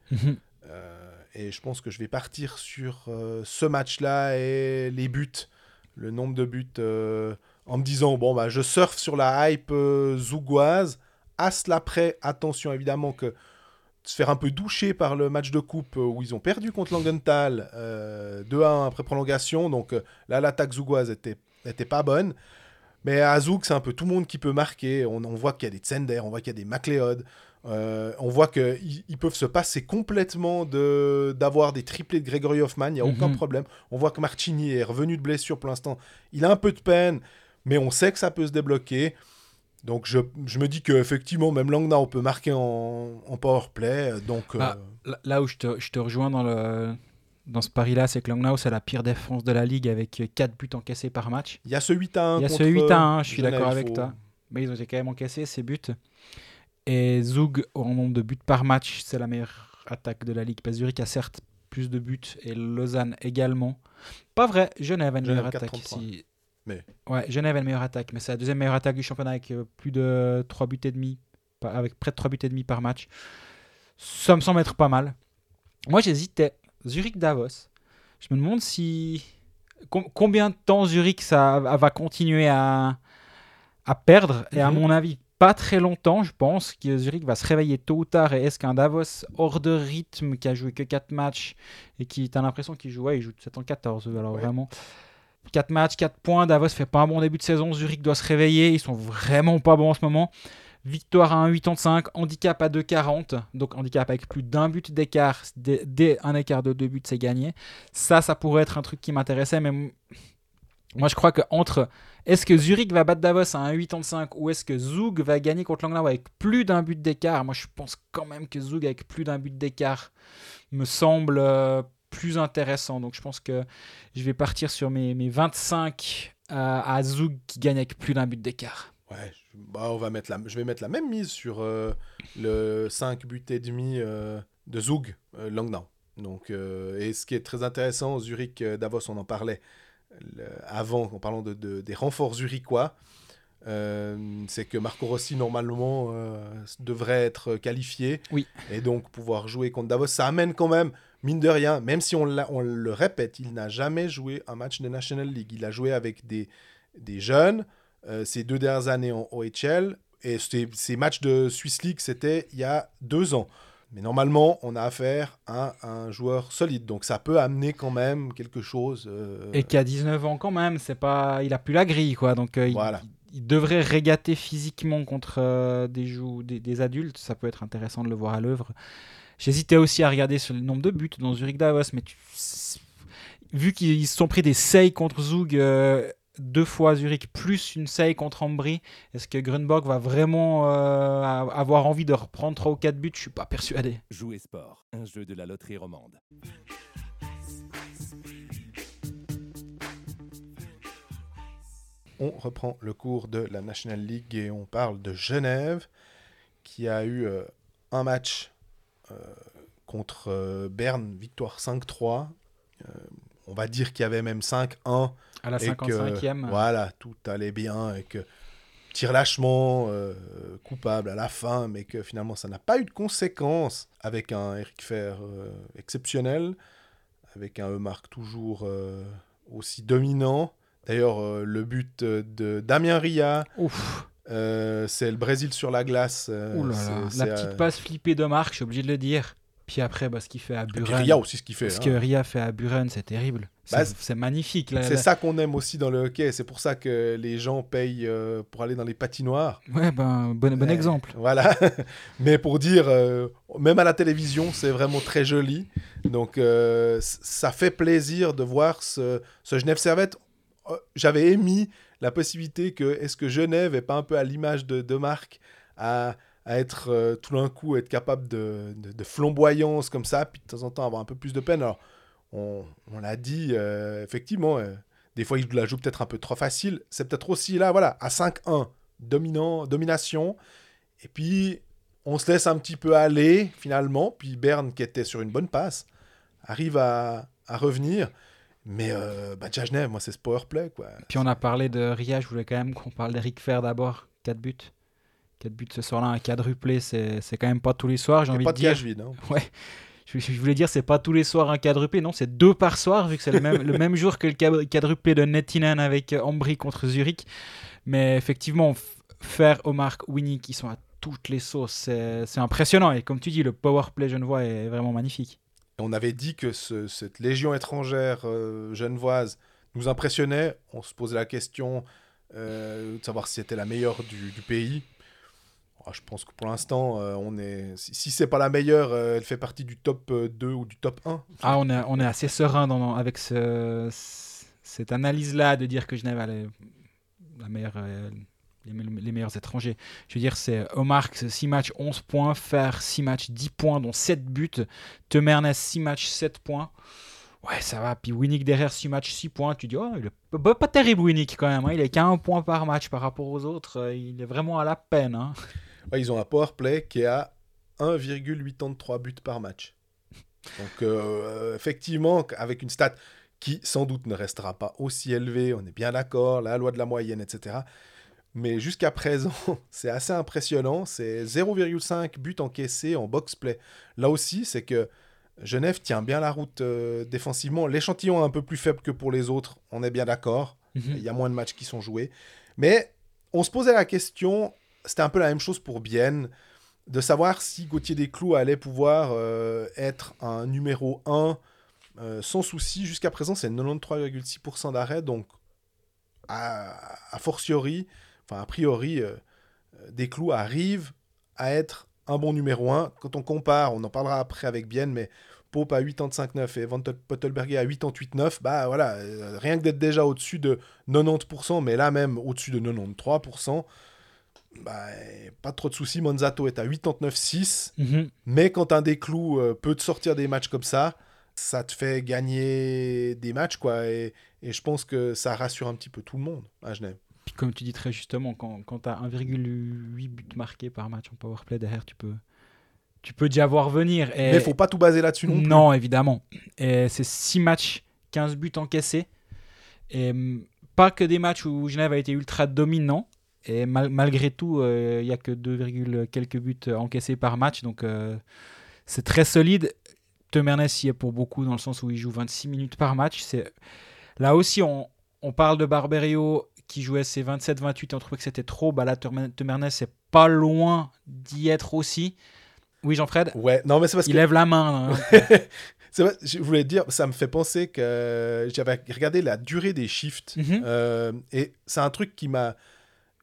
Speaker 2: Euh, et je pense que je vais partir sur euh, ce match-là et les buts, le nombre de buts, euh, en me disant bon bah je surfe sur la hype euh, zougoise. À cela près, attention évidemment que se faire un peu doucher par le match de coupe où ils ont perdu contre Langenthal euh, 2-1 après prolongation. Donc là l'attaque zougoise était, était pas bonne. Mais à Zouk, c'est un peu tout le monde qui peut marquer. On, voit qu'il y a des Tsender, on voit qu'il y a des MacLeod. Euh, on voit qu'ils ils peuvent se passer complètement de d'avoir des triplés de Gregory Hoffman, il n'y a aucun
Speaker 3: Mhm.
Speaker 2: problème. On voit que Marchini est revenu de blessure pour l'instant. Il a un peu de peine, mais on sait que ça peut se débloquer. Donc je, je me dis qu'effectivement, même Langnau peut marquer en, en powerplay. Donc euh,
Speaker 3: Ah, Là, où je te, je te rejoins dans, le, dans ce pari-là, c'est que Langnau, c'est la pire défense de la ligue avec 4 buts encaissés par match.
Speaker 2: il y a ce 8 à 1.
Speaker 3: Il y a ce
Speaker 2: contre,
Speaker 3: 8 à 1,
Speaker 2: euh,
Speaker 3: je suis d'accord avec toi. Mais ils ont été quand même encaissés, ces buts. Et Zug, en nombre de buts par match, c'est la meilleure attaque de la ligue. Parce que Zurich a certes plus de buts et Lausanne également. Pas vrai, Genève a une
Speaker 2: Genève
Speaker 3: meilleure attaque.
Speaker 2: 4,33.
Speaker 3: Si...
Speaker 2: Mais-
Speaker 3: Ouais, Genève a une meilleure attaque, mais c'est la deuxième meilleure attaque du championnat avec euh, plus de 3 buts et demi, avec près de 3 buts et demi par match. Ça me semble être pas mal. Moi, j'hésitais. Zurich-Davos. Je me demande si. com- combien de temps Zurich ça va continuer à, à perdre Et à
Speaker 2: Mhm.
Speaker 3: mon avis, pas très longtemps, je pense que Zurich va se réveiller tôt ou tard. Et est-ce qu'un Davos hors de rythme, qui a joué que 4 matchs et qui, t'as l'impression qu'il joue, ouais, il joue 7 en 14, eux, alors
Speaker 2: Ouais.
Speaker 3: vraiment. 4 matchs, 4 points. Davos fait pas un bon début de saison. Zurich doit se réveiller. Ils sont vraiment pas bons en ce moment. Victoire à 1,85, handicap à 2,40. Donc handicap avec plus d'un but d'écart. Dès, un écart de deux buts, c'est gagné. Ça, ça pourrait être un truc qui m'intéressait. Mais moi, je crois que entre est-ce que Zurich va battre Davos à 1,85 ou est-ce que Zug va gagner contre Langnau avec plus d'un but d'écart? Moi, je pense quand même que Zug avec plus d'un but d'écart me semble euh, plus intéressant. Donc, je pense que je vais partir sur mes, mes 25 euh, à Zug qui gagne avec plus d'un but d'écart.
Speaker 2: Ouais, je, bah, on va mettre la, je vais mettre la même mise sur euh, le 5 buts et demi de Zug, Langnau. Donc, et ce qui est très intéressant, Zurich, Davos, on en parlait le- avant, en parlant de, de- des renforts zurichois, euh, c'est que Marco Rossi, normalement, euh, devrait être qualifié.
Speaker 3: Oui.
Speaker 2: Et donc, pouvoir jouer contre Davos, ça amène quand même, mine de rien, même si on, le répète, il n'a jamais joué un match de National League. Il a joué avec des, des jeunes, euh, ces deux dernières années en OHL. Et ces matchs de Swiss League, c'était il y a deux ans. Mais normalement, on a affaire à un joueur solide. Donc ça peut amener quand même quelque chose. euh,
Speaker 3: Et qui a 19 ans quand même, c'est pas, il a plus la grille quoi, donc euh, il-
Speaker 2: Voilà.
Speaker 3: il, il devrait régater physiquement contre euh, des, jou- des, des adultes. Ça peut être intéressant de le voir à l'œuvre. J'hésitais aussi à regarder sur le nombre de buts dans Zurich Davos, mais tu- vu qu'ils se sont pris des seils contre Zug deux fois Zurich plus une seille contre Ambry, est-ce que Grunborg va vraiment euh, avoir envie de reprendre 3 ou 4 buts? Je suis pas persuadé.
Speaker 4: Jouer sport, un jeu de la loterie romande.
Speaker 2: On reprend le cours de la National League et on parle de Genève qui a eu euh, un match euh, contre euh, Berne, victoire 5-3. Euh, on va dire qu'il y avait même 5-1
Speaker 3: À la
Speaker 2: et que,
Speaker 3: 55e.
Speaker 2: voilà, tout allait bien et que tire lâchement, euh, coupable à la fin, mais que finalement ça n'a pas eu de conséquences avec un Eric Fer euh, exceptionnel, avec un E-Marc toujours euh, aussi dominant. D'ailleurs, le but de Damien Ria,
Speaker 3: Ouf.
Speaker 2: c'est le Brésil sur la glace.
Speaker 3: Ouh là
Speaker 2: c'est-
Speaker 3: là.
Speaker 2: c'est,
Speaker 3: La petite passe flippée de Marc, je suis obligé de le dire. Puis après, bah, ce qu'il fait à
Speaker 2: et puis
Speaker 3: Buren.
Speaker 2: Ria aussi ce qu'il fait.
Speaker 3: Ce
Speaker 2: hein.
Speaker 3: que Ria fait à Buren, c'est terrible.
Speaker 2: Bah,
Speaker 3: C'est c'est magnifique.
Speaker 2: C'est ça qu'on aime aussi dans le hockey. C'est pour ça que les gens payent euh, pour aller dans les patinoires.
Speaker 3: Ouais, ben, bon, bon
Speaker 2: Ouais,
Speaker 3: exemple.
Speaker 2: Voilà. Mais pour dire, euh, même à la télévision, c'est vraiment très joli. Donc, euh, ça fait plaisir de voir ce, ce Genève Servette. J'avais émis la possibilité que, est-ce que Genève est pas un peu à l'image de, de Marc, à, à être euh, tout d'un coup, être capable de, de- flamboyance comme ça, puis de temps en temps avoir un peu plus de peine. Alors, on, on l'a dit, euh, effectivement, euh, des fois, il la joue peut-être un peu trop facile. C'est peut-être aussi là, voilà, à 5-1, dominant, domination. Et puis, on se laisse un petit peu aller, finalement. Puis Berne, qui était sur une bonne passe, arrive à, à revenir. Mais euh, bah, Genève, moi, c'est ce powerplay.
Speaker 3: Puis on a parlé de Ria, je voulais quand même qu'on parle d'Eric Fer d'abord. 4 buts. 4 buts ce soir-là, un quadruplé, c'est quand même pas tous les soirs, j'ai envie
Speaker 2: pas
Speaker 3: de
Speaker 2: de
Speaker 3: dire.
Speaker 2: vide. hein.
Speaker 3: Je, je voulais dire, c'est pas tous les soirs un quadruplé, non, c'est deux par soir, vu que c'est le même, le même jour que le quad- quadruplé de Nettinen avec euh, Ambry contre Zurich. Mais effectivement, faire Omar Winnie qui sont à toutes les sauces, c'est impressionnant. Et comme tu dis, le power play genevois est vraiment magnifique.
Speaker 2: On avait dit que ce- cette légion étrangère euh, genevoise nous impressionnait. On se posait la question euh, de savoir si c'était la meilleure du, du pays. Ah, je pense que pour l'instant, euh, on est. Si, c'est pas la meilleure, euh, elle fait partie du top euh, 2 ou du top 1.
Speaker 3: Ah, on est, on est assez serein dans, avec ce, cette analyse-là de dire que Genève a les, la meilleure, euh, les, les meilleurs étrangers. Je veux dire, c'est Omar, 6 matchs, 11 points. Fer, 6 matchs, 10 points, dont 7 buts. Temernes, 6 matchs, 7 points. Ouais, ça va. Puis Winnick derrière, 6 matchs, 6 points. Tu dis, oh, il est pas, terrible, Winnick, quand même. hein. Il est qu'à 1 point par match par rapport aux autres. Euh, Il est vraiment à la peine. hein.
Speaker 2: Ouais, ils ont un power play qui est à 1,83 buts par match. Donc, euh, effectivement, avec une stat qui sans doute ne restera pas aussi élevée, on est bien d'accord, la loi de la moyenne, etc. Mais jusqu'à présent, c'est assez impressionnant. C'est 0,5 buts encaissés en box-play. Là aussi, c'est que Genève tient bien la route euh, défensivement. L'échantillon est un peu plus faible que pour les autres, on est bien d'accord. Il y a moins de matchs qui sont joués. Mais on se posait la question, c'était un peu la même chose pour Bienne, de savoir si Gauthier Desclous allait pouvoir euh, être un numéro 1 euh, sans souci. Jusqu'à présent, c'est 93,6% d'arrêt. Donc, à fortiori, enfin, a priori, euh, Desclous arrive à être un bon numéro 1. Quand on compare, on en parlera après avec Bienne, mais Pope à 85,9 et Van Pottelberger à 88,9, bah voilà, rien que d'être déjà au-dessus de 90%, mais là même au-dessus de 93%, bah, pas trop de soucis. Monzato est à 89,6,
Speaker 3: Mhm.
Speaker 2: mais quand un déclou euh, peut te sortir des matchs comme ça, ça te fait gagner des matchs, quoi. Et, et je pense que ça rassure un petit peu tout le monde à Genève.
Speaker 3: Puis comme tu dis très justement, quand, quand tu as 1,8 buts marqués par match en powerplay derrière, tu peux, tu peux déjà voir venir. Et...
Speaker 2: Mais faut pas tout baser là-dessus non plus.
Speaker 3: Non, évidemment. Et c'est 6 matchs, 15 buts encaissés. Et hum, pas que des matchs où Genève a été ultra dominant. Et mal- malgré tout, il n'y a que 2, virgule quelques buts euh, encaissés par match. Donc euh, c'est très solide. Temernes y est pour beaucoup dans le sens où il joue 26 minutes par match. C'est... Là aussi, on, on parle de Barberio qui jouait ses 27-28 et on trouvait que c'était trop. Bah là, Temer- Temernes c'est pas loin d'y être aussi. Oui, Jean-Fred?
Speaker 2: Ouais, non, mais c'est parce
Speaker 3: Il
Speaker 2: que
Speaker 3: lève la main. hein.
Speaker 2: vrai, je voulais dire, ça me fait penser que j'avais regardé la durée des shifts
Speaker 3: Mhm.
Speaker 2: Euh, et c'est un truc qui m'a.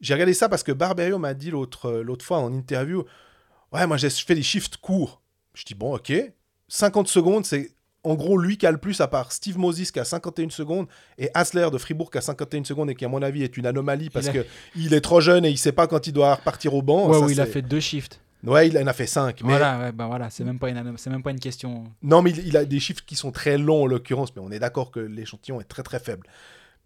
Speaker 2: J'ai regardé ça parce que Barberio m'a dit l'autre l'autre fois en interview Ouais, moi j'ai- je fais des shifts courts. Je dis Bon, ok. 50 secondes, c'est en gros lui qui a le plus, à part Steve Moses qui a 51 secondes et Hasler de Fribourg qui a 51 secondes et qui, à mon avis, est une anomalie parce
Speaker 3: Il a-
Speaker 2: que il est trop jeune et il sait pas quand il doit repartir au banc.
Speaker 3: Ouais,
Speaker 2: Ça,
Speaker 3: oui, il a fait deux shifts.
Speaker 2: Ouais, il en a fait 5. Mais...
Speaker 3: Voilà, ouais, bah voilà, c'est même pas une, c'est même pas une question.
Speaker 2: Non, mais il, il a des chiffres qui sont très longs en l'occurrence, mais on est d'accord que l'échantillon est très très faible.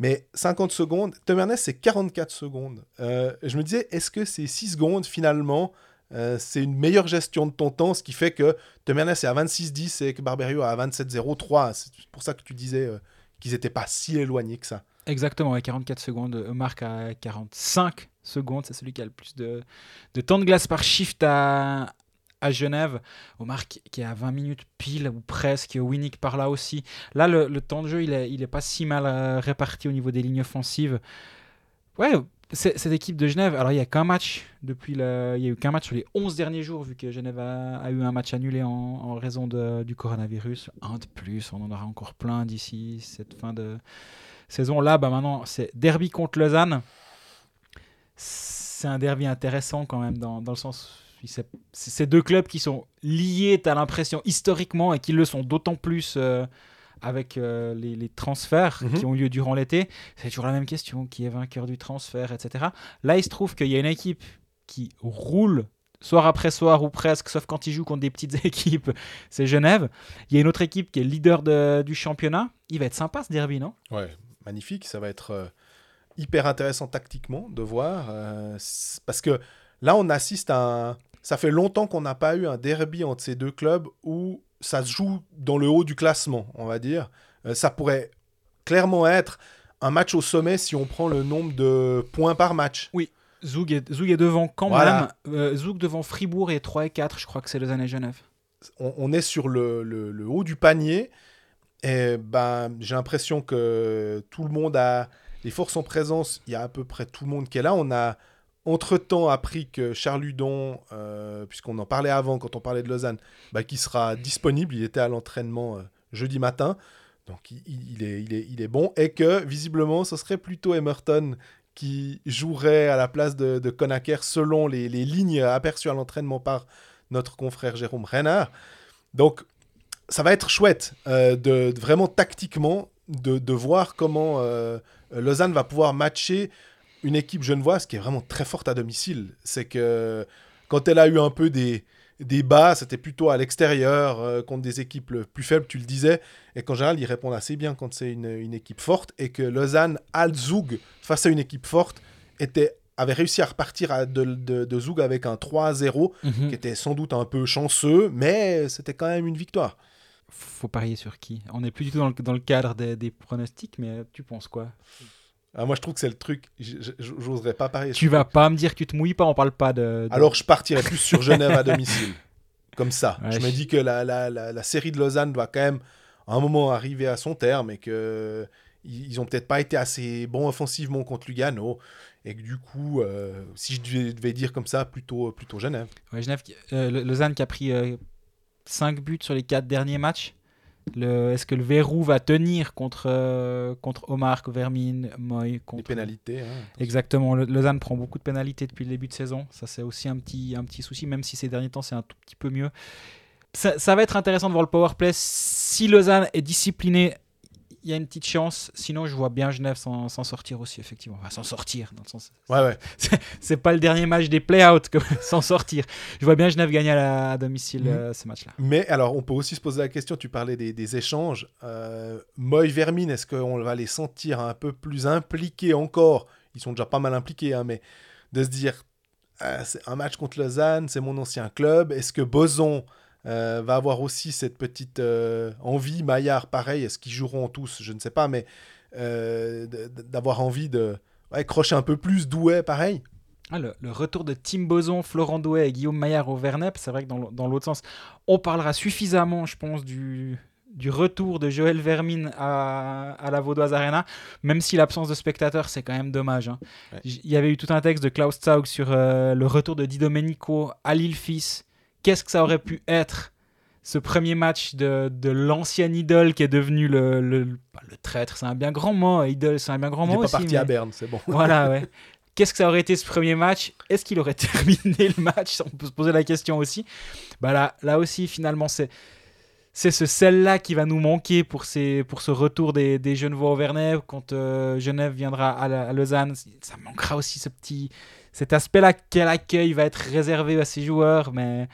Speaker 2: Mais 50 secondes, Tom Ernest, c'est 44 secondes. Euh, je me disais, est-ce que ces 6 secondes, finalement, euh, c'est une meilleure gestion de ton temps, ce qui fait que Tom Ernest est à 26-10 et que Barberio est à 27-03. C'est pour ça que tu disais euh, qu'ils n'étaient pas si éloignés que ça.
Speaker 3: Exactement, à 44 secondes. Marc à 45 secondes. C'est celui qui a le plus de, de temps de glace par shift à, à Genève. Omar qui qui est à 20 minutes pile ou presque. Winnick par là aussi. Là, le, temps de jeu, il est, il est pas si mal euh, réparti au niveau des lignes offensives. Ouais, cette équipe de Genève, alors il n'y a qu'un match depuis le, il y a eu qu'un match sur les 11 derniers jours vu que Genève a, eu un match annulé en, raison de- du coronavirus. Un de plus, on en aura encore plein d'ici cette fin de saison. Là, bah maintenant, c'est derby contre Lausanne. C'est un derby intéressant quand même dans, le sens ces deux clubs qui sont liés, tu as l'impression, historiquement et qui le sont d'autant plus euh, avec euh, les, les transferts
Speaker 2: Mhm.
Speaker 3: qui ont lieu durant l'été. C'est toujours la même question, qui est vainqueur du transfert, etc. Là, il se trouve qu'il y a une équipe qui roule soir après soir ou presque, sauf quand ils jouent contre des petites équipes, c'est Genève. Il y a une autre équipe qui est leader de- du championnat. Il va être sympa ce derby, non?
Speaker 2: Ouais, magnifique. Ça va être euh, hyper intéressant tactiquement de voir. euh, parce que là, on assiste à un. Ça fait longtemps qu'on n'a pas eu un derby entre ces deux clubs où ça se joue dans le haut du classement, on va dire. Euh, ça pourrait clairement être un match au sommet si on prend le nombre de points par match.
Speaker 3: Zoug est, Zoug est devant quand
Speaker 2: Voilà.
Speaker 3: même. Euh, Zoug devant Fribourg et 3 et 4, je crois que c'est Lausanne et Genève.
Speaker 2: on, on est sur le, le- le haut du panier. Et ben, j'ai l'impression que tout le monde a les forces en présence. Il y a à peu près tout le monde qui est là. On a entre-temps appris que Charles Ludon, euh, puisqu'on en parlait avant quand on parlait de Lausanne, bah, qui sera disponible. Il était à l'entraînement euh, jeudi matin. Donc il, est, bon. Et que visiblement, ce serait plutôt Emerton qui jouerait à la place de, de selon les, lignes aperçues à l'entraînement par notre confrère Jérôme Renard. Donc, ça va être chouette euh, de, vraiment tactiquement de, voir comment Lausanne va pouvoir matcher une équipe genevoise qui est vraiment très forte à domicile. C'est que quand elle a eu un peu des, des bas, c'était plutôt à l'extérieur euh, contre des équipes plus faibles, tu le disais. Et qu'en général, ils répondent assez bien quand c'est une, une équipe forte. Et que Lausanne, Zug, face à une équipe forte, était, avait réussi à repartir à de, de, de Zug avec un 3-0 qui était sans doute un peu chanceux, mais c'était quand même une victoire.
Speaker 3: Faut parier sur qui? On n'est plus du tout dans le, dans le cadre des, des pronostics, mais tu penses quoi?
Speaker 2: Ah, moi, je trouve que c'est le truc. J'oserais pas parier.
Speaker 3: Tu vas pas me dire que tu te mouilles pas, on parle pas de. de-
Speaker 2: Alors, je partirais plus sur Genève à domicile. Comme ça.
Speaker 3: Ouais,
Speaker 2: je me dis que la, la, la, la série de Lausanne doit quand même, à un moment, arriver à son terme et que ils ont peut-être pas été assez bons offensivement contre Lugano. Et que du coup, euh, si je devais, devais dire comme ça, plutôt, plutôt Genève.
Speaker 3: Ouais, Genève, euh, Lausanne qui a pris 5 buts sur les 4 derniers matchs. Est-ce que le verrou va tenir contre, euh, contre Omar, Vermin, Moy
Speaker 2: Les
Speaker 3: contre...
Speaker 2: pénalités. hein.
Speaker 3: Exactement. Le- Lausanne prend beaucoup de pénalités depuis le début de saison. Ça, c'est aussi un petit, un petit souci, même si ces derniers temps, c'est un tout petit peu mieux. Ça, ça va être intéressant de voir le power play. Si Lausanne est discipliné, y a une petite chance. Sinon, je vois bien Genève s'en sortir aussi, effectivement. Enfin, s'en sortir, dans le sens.
Speaker 2: Ouais, ouais.
Speaker 3: C'est pas le dernier match des play-out, comme s'en sortir. Je vois bien Genève gagner à, la- à domicile
Speaker 2: Mhm.
Speaker 3: euh, ce match-là.
Speaker 2: Mais alors, on peut aussi se poser la question, tu parlais des, des échanges. Euh, Moy, Vermine, est-ce qu'on va les sentir un peu plus impliqués encore? Ils sont déjà pas mal impliqués, hein, mais de se dire, ah, c'est un match contre Lausanne, c'est mon ancien club. Est-ce que Boson euh, va avoir aussi cette petite euh, envie Maillard, pareil, est-ce qu'ils joueront tous? Je ne sais pas, mais euh, d'avoir envie de ouais, crocher un peu plus, Douai, pareil.
Speaker 3: Ah, le, le retour de Tim Boson, Florent Douai et Guillaume Maillard au Vernep, c'est vrai que dans, l'autre sens, on parlera suffisamment, je pense, du, du retour de Joël Vermine à, à la Vaudoise Arena, même si l'absence de spectateurs, c'est quand même dommage. hein.
Speaker 2: Ouais.
Speaker 3: Il y avait eu tout un texte de Klaus Zaug sur le retour de Di Domenico à Lille-Fils. Qu'est-ce que ça aurait pu être ce premier match de, de l'ancien idole qui est devenu le, le, le- bah, le traître, c'est un bien grand mot, idole, c'est un bien grand
Speaker 2: Il n'est
Speaker 3: mot
Speaker 2: pas parti
Speaker 3: mais-
Speaker 2: à Berne, c'est bon.
Speaker 3: voilà, ouais. Qu'est-ce que ça aurait été ce premier match? Est-ce qu'il aurait terminé le match? On peut se poser la question aussi. Bah là, là aussi, finalement, c'est c'est ce sel-là qui va nous manquer pour, ces, pour ce retour des, des Genevois au Vernet. Quand euh, Genève viendra à, la- à Lausanne, ça manquera aussi ce petit, cet aspect-là. Quel accueil va être réservé à ces joueurs Mais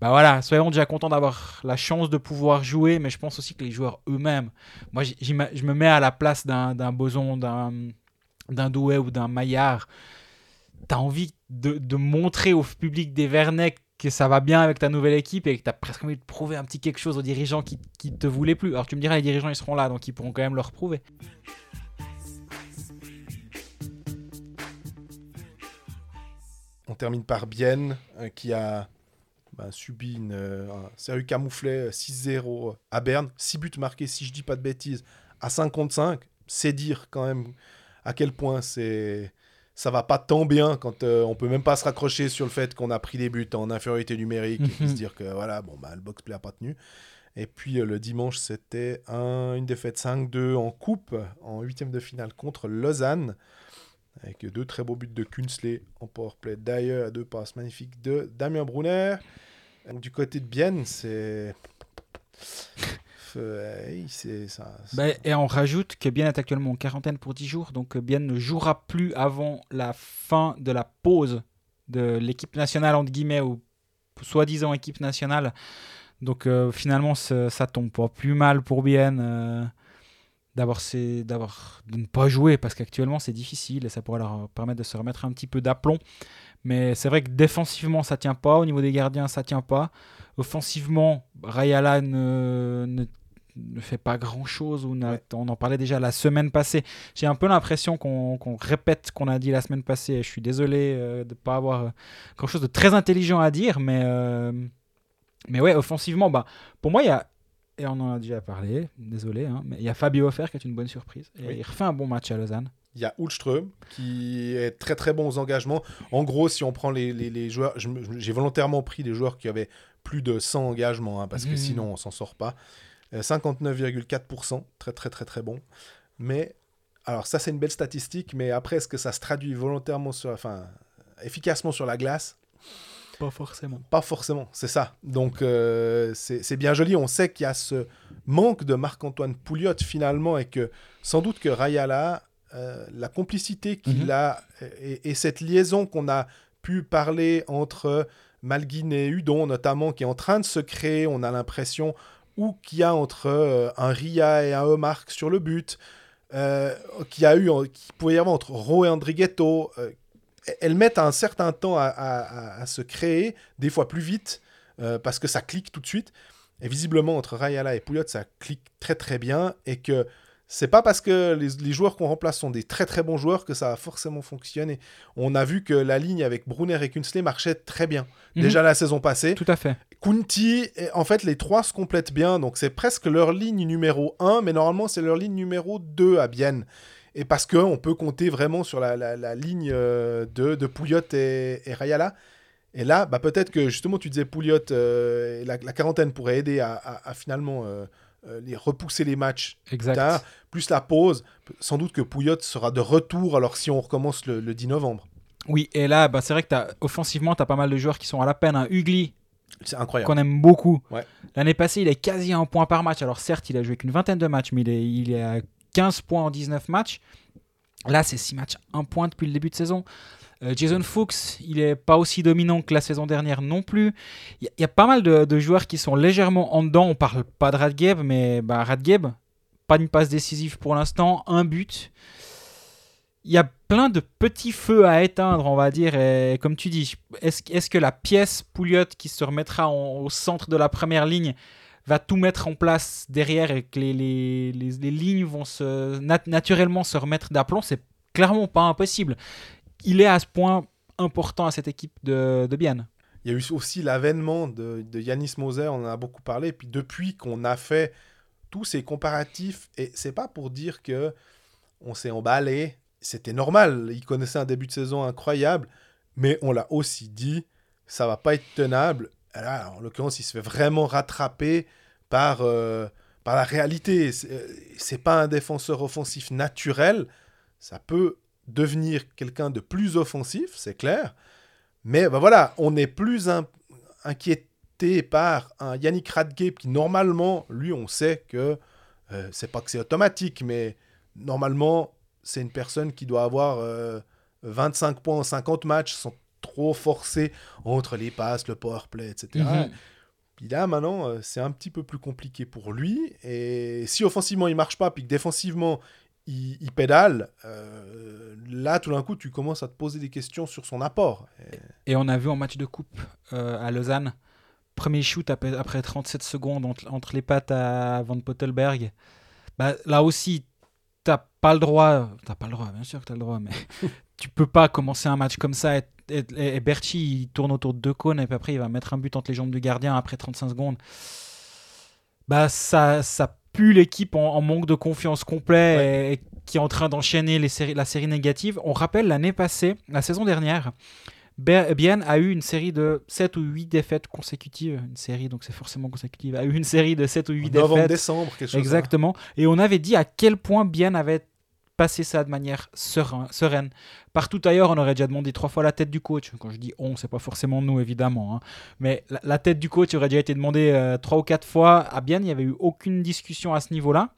Speaker 3: bah voilà, soyons déjà contents d'avoir la chance de pouvoir jouer. Mais je pense aussi que les joueurs eux-mêmes, moi, je me mets à la place d'un Boson, d'un Douai ou d'un Maillard, tu as envie de, montrer au public des Vernets que ça va bien avec ta nouvelle équipe et que tu as presque envie de prouver un petit quelque chose aux dirigeants qui ne te voulaient plus. Alors tu me diras, les dirigeants, ils seront là, donc ils pourront quand même leur prouver.
Speaker 2: On termine par Bienne, euh, qui a bah, subi une, euh, un sérieux camouflet euh, 6-0 à Berne. 6 buts marqués, si je dis pas de bêtises, à 5 contre 5. C'est dire quand même à quel point c'est ça va pas tant bien quand euh, on peut même pas se raccrocher sur le fait qu'on a pris des buts en infériorité numérique et puis
Speaker 3: Mhm.
Speaker 2: se dire que voilà, bon, bah, le box-play a pas tenu. Et puis euh, le dimanche, c'était un- une défaite 5-2 en coupe, en huitième de finale contre Lausanne, avec deux très beaux buts de Kunsley en powerplay. D'ailleurs, à deux passes magnifiques de Damien Brunner. Du côté de Bienne, c'est. C'est
Speaker 3: Bah, et on rajoute que Bien est actuellement en quarantaine pour 10 jours, donc euh, Bien ne jouera plus avant la fin de la pause de l'équipe nationale, entre guillemets, ou soi-disant équipe nationale. Donc euh, finalement, ça tombe pas plus mal pour Bien euh, d'avoir d'avoir de ne pas jouer, parce qu'actuellement c'est difficile et ça pourrait leur permettre de se remettre un petit peu d'aplomb. Mais c'est vrai que défensivement, ça tient pas. Au niveau des gardiens, ça tient pas. Offensivement, Rayala ne, ne ne fait pas grand chose. On, a-
Speaker 2: Ouais.
Speaker 3: on en parlait déjà la semaine passée. J'ai un peu l'impression qu'on répète ce qu'on a dit la semaine passée. Je suis désolé euh, de ne pas avoir euh, quelque chose de très intelligent à dire, mais, euh, mais ouais, offensivement, bah, pour moi, il y a. Et on en a déjà parlé, désolé, hein, mais il y a Fabio Offer qui est une bonne surprise. Et
Speaker 2: Oui.
Speaker 3: Il refait un bon match à Lausanne.
Speaker 2: Il y a Ulström qui est très très bon aux engagements. En gros, si on prend les, les- les joueurs, j'ai volontairement pris des joueurs qui avaient plus de 100 engagements, hein, parce que
Speaker 3: Mhm.
Speaker 2: sinon on s'en sort pas. Euh, 59,4%, très très très très bon. Mais, alors ça c'est une belle statistique, mais après est-ce que ça se traduit volontairement sur, enfin, efficacement sur la glace?
Speaker 3: Pas forcément.
Speaker 2: Pas forcément, c'est ça. Donc euh, c'est bien joli. On sait qu'il y a ce manque de Marc-Antoine Pouliot finalement et que sans doute que Rayala, euh, la complicité qu'il
Speaker 3: Mhm.
Speaker 2: a et, et cette liaison qu'on a pu parler entre Malguin et Hudon notamment qui est en train de se créer, on a l'impression, ou qu'il y a entre euh, un Ria et un Omark sur le but, euh, qu'il y a eu, qu'il pouvait y avoir entre Ro et Andrighetto, euh, elles mettent un certain temps à, à- à- à se créer, des fois plus vite, euh, parce que ça clique tout de suite. Et visiblement, entre Rayala et Pouliot, ça clique très très bien. Et que c'est pas parce que les, les joueurs qu'on remplace sont des très très bons joueurs que ça va forcément fonctionner. On a vu que la ligne avec Brunner et Kunsley marchait très bien.
Speaker 3: Mhm.
Speaker 2: Déjà la saison passée.
Speaker 3: Tout à fait.
Speaker 2: Kunti, en fait, les trois se complètent bien. Donc, c'est presque leur ligne numéro 1, mais normalement, c'est leur ligne numéro 2 à Bienne. Et parce qu'on peut compter vraiment sur la, la- la ligne euh, de, de Pouliot et, et Rayala. Et là, bah, peut-être que justement, tu disais Pouliot, euh, la, la quarantaine pourrait aider à, à- à finalement euh, euh, les repousser les matchs
Speaker 3: Exact.
Speaker 2: tard, plus la pause. Sans doute que Pouliot sera de retour alors si on recommence le, le 10 novembre.
Speaker 3: Oui, et là, bah, c'est vrai que as, offensivement, tu as pas mal de joueurs qui sont à la peine. Hein. Ugly,
Speaker 2: C'est incroyable.
Speaker 3: qu'on aime beaucoup.
Speaker 2: Ouais.
Speaker 3: L'année passée, il est quasi à un point par match. Alors certes, il a joué qu'une vingtaine de matchs, mais il est, il est à 15 points en 19 matchs. Là, c'est 6 matchs, 1 point depuis le début de saison. Euh, Jason Fuchs, il est pas aussi dominant que la saison dernière non plus. Il y, a- pas mal de, joueurs qui sont légèrement en dedans. On parle pas de Radgeb, mais bah, Radgeb, pas une passe décisive pour l'instant, un but. Il y a plein de petits feux à éteindre, on va dire. Et comme tu dis, est-ce que la pièce Pouliot qui se remettra au centre de la première ligne va tout mettre en place derrière et que les, les, les- lignes vont se, nat- naturellement se remettre d'aplomb C'est clairement pas impossible. Il est à ce point important à cette équipe de, de.
Speaker 2: Il y a eu aussi l'avènement de, de Yanis Moser, on en a beaucoup parlé. Puis depuis qu'on a fait tous ces comparatifs, et c'est pas pour dire que on s'est emballé, c'était normal. Il connaissait un début de saison incroyable, mais on l'a aussi dit, ça va pas être tenable. Là, en l'occurrence, il se fait vraiment rattraper par, euh, par la réalité. C'est euh, c'est pas un défenseur offensif naturel. Ça peut devenir quelqu'un de plus offensif, c'est clair. Mais ben voilà, on est plus in- inquiété par un Yannick Radgeb qui, normalement, lui, on sait que euh, c'est pas que c'est automatique, mais normalement, c'est une personne qui doit avoir euh, 25 points en 50 matchs sans trop forcer entre les passes, le power play, etc. Puis là, maintenant, euh, c'est un petit peu plus compliqué pour lui. Et si offensivement, il marche pas, puis que défensivement, il, il pédale, euh, là, tout d'un coup, tu commences à te poser des questions sur son apport. Et-
Speaker 3: Et on a vu en match de coupe euh, à Lausanne, premier shoot après, après 37 secondes entre, entre les pattes à Van Pottelberg. Bah, là aussi, t'as pas le droit, t'as pas le droit, bien sûr que t'as le droit, mais tu peux pas commencer un match comme ça et, et, et Berchi il tourne autour de deux cônes et puis après il va mettre un but entre les jambes du gardien après 35 secondes. Bah ça, ça pue l'équipe en, en manque de confiance complet et, et qui est en train d'enchaîner les séries, la série négative. On rappelle l'année passée, la saison dernière, Bien a eu une série de 7 ou 8 défaites consécutives. Une série, donc c'est forcément consécutive. A eu une série de 7 ou 8
Speaker 2: Novembre,
Speaker 3: défaites.
Speaker 2: décembre, quelque chose.
Speaker 3: Exactement. Et on avait dit à quel point Bien avait passé ça de manière serein- sereine. Partout ailleurs, on aurait déjà demandé trois fois la tête du coach. Quand je dis on, c'est pas forcément nous, évidemment. hein. Mais la, tête du coach aurait déjà été demandée euh, trois ou quatre fois. À Bien, il n'y avait eu aucune discussion à ce niveau-là.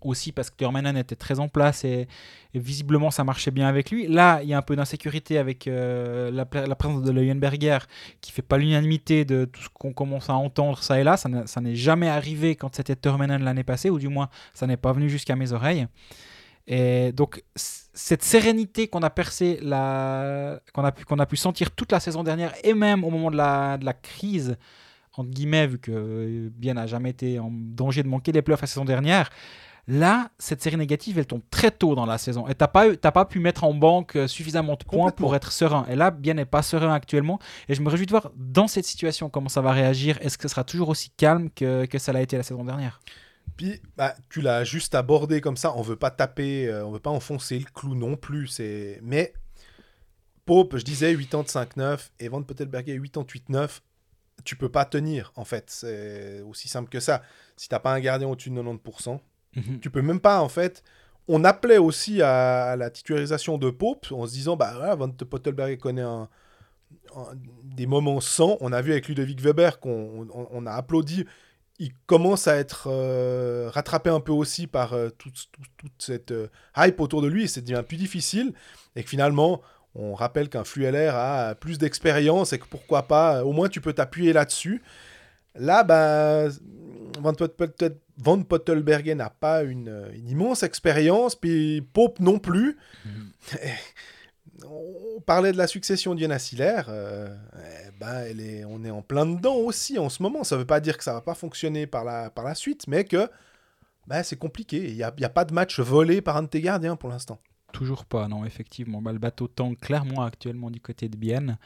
Speaker 3: Aussi parce que Turmanen était très en place et, visiblement ça marchait bien avec lui. Là, il y a un peu d'insécurité avec euh, la, présence de Leuenberger qui fait pas l'unanimité de tout ce qu'on commence à entendre ça et là. Ça n'est jamais arrivé quand c'était Turmanen l'année passée, ou du moins ça n'est pas venu jusqu'à mes oreilles. Et donc cette sérénité qu'on a percé, la... qu'on a, pu- qu'on a pu sentir toute la saison dernière et même au moment de la, de la crise, entre guillemets, vu que euh, Bien n'a jamais été en danger de manquer les playoffs la saison dernière, Là, cette série négative, elle tombe très tôt dans la saison. Et t'as pas, eu- t'as pas pu mettre en banque euh, suffisamment de points pour être serein. Et là, Bien n'est pas serein actuellement. Et je me réjouis de voir dans cette situation comment ça va réagir. Est-ce que ce sera toujours aussi calme que, que ça l'a été la saison dernière?
Speaker 2: Puis, bah, tu l'as juste abordé comme ça. On veut pas taper, euh, on veut pas enfoncer le clou non plus. C'est, mais Pope, je disais 85-9 et Van Pottelberger 88-9. Tu peux pas tenir en fait. C'est aussi simple que ça. Si t'as pas un gardien au-dessus de 90%, tu peux même pas en fait. On appelait aussi à, à la titularisation de Pope en se disant bah voilà, Van Pottelberger connaît un, un- des moments sans. On a vu avec Ludovic Weber qu'on on- on a applaudi il commence à être euh, rattrapé un peu aussi par euh, toute, cette euh, hype autour de lui et ça devient plus difficile et que finalement on rappelle qu'un Flueller a plus d'expérience et que pourquoi pas au moins tu peux t'appuyer là-dessus. Là bah Van, Van Pottelberger n'a pas une, une immense expérience puis Pope non plus on parlait de la succession d'Iona Siller, euh, eh ben, on est en plein dedans aussi en ce moment. Ça ne veut pas dire que ça va pas fonctionner par la, suite, mais que ben, c'est compliqué. Il n'y a, pas de match volé par un de tes gardiens pour l'instant.
Speaker 3: Toujours pas, non, effectivement. Bah, le bateau tangue clairement actuellement du côté de Bienne.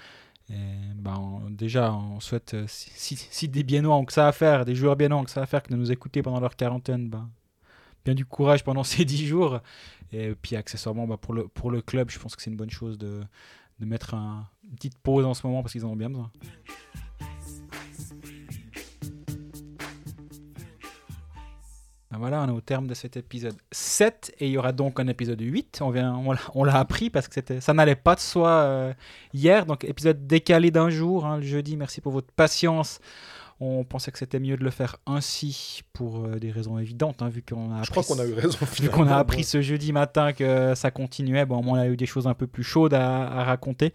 Speaker 3: Bah, déjà, on souhaite, euh, si, des Biennois ont que ça à faire, des joueurs biennois ont que ça à faire que de nous écouter pendant leur quarantaine, bah, bien du courage pendant ces 10 jours. Et puis, accessoirement, bah, pour, le, club, je pense que c'est une bonne chose de, mettre un- une petite pause en ce moment parce qu'ils en ont bien besoin. Ben voilà, on est au terme de cet épisode 7 et il y aura donc un épisode 8. On, vient, on, l'a- appris parce que ça n'allait pas de soi euh, hier. Donc épisode décalé d'un jour, hein, le jeudi. Merci pour votre patience. On pensait que c'était mieux de le faire ainsi pour euh, des raisons évidentes, hein, vu qu'on a
Speaker 2: Je crois qu'on a eu raison.
Speaker 3: Vu qu'on a appris ce jeudi matin que ça continuait, bon, on a eu des choses un peu plus chaudes à, à raconter.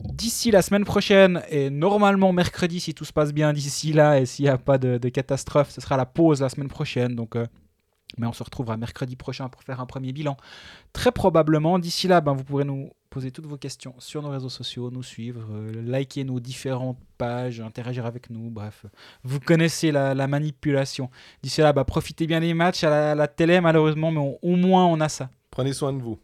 Speaker 3: D'ici la semaine prochaine, et normalement mercredi, si tout se passe bien d'ici là, et s'il n'y a pas de, de catastrophe, ce sera la pause la semaine prochaine. Donc, euh, mais on se retrouvera mercredi prochain pour faire un premier bilan. Très probablement, d'ici là, ben, vous pourrez nous poser toutes vos questions sur nos réseaux sociaux, nous suivre, euh, liker nos différentes pages, interagir avec nous, bref. Vous connaissez la, la manipulation. D'ici là, bah, profitez bien des matchs à la, télé, malheureusement, mais au moins on a ça.
Speaker 2: Prenez soin de vous.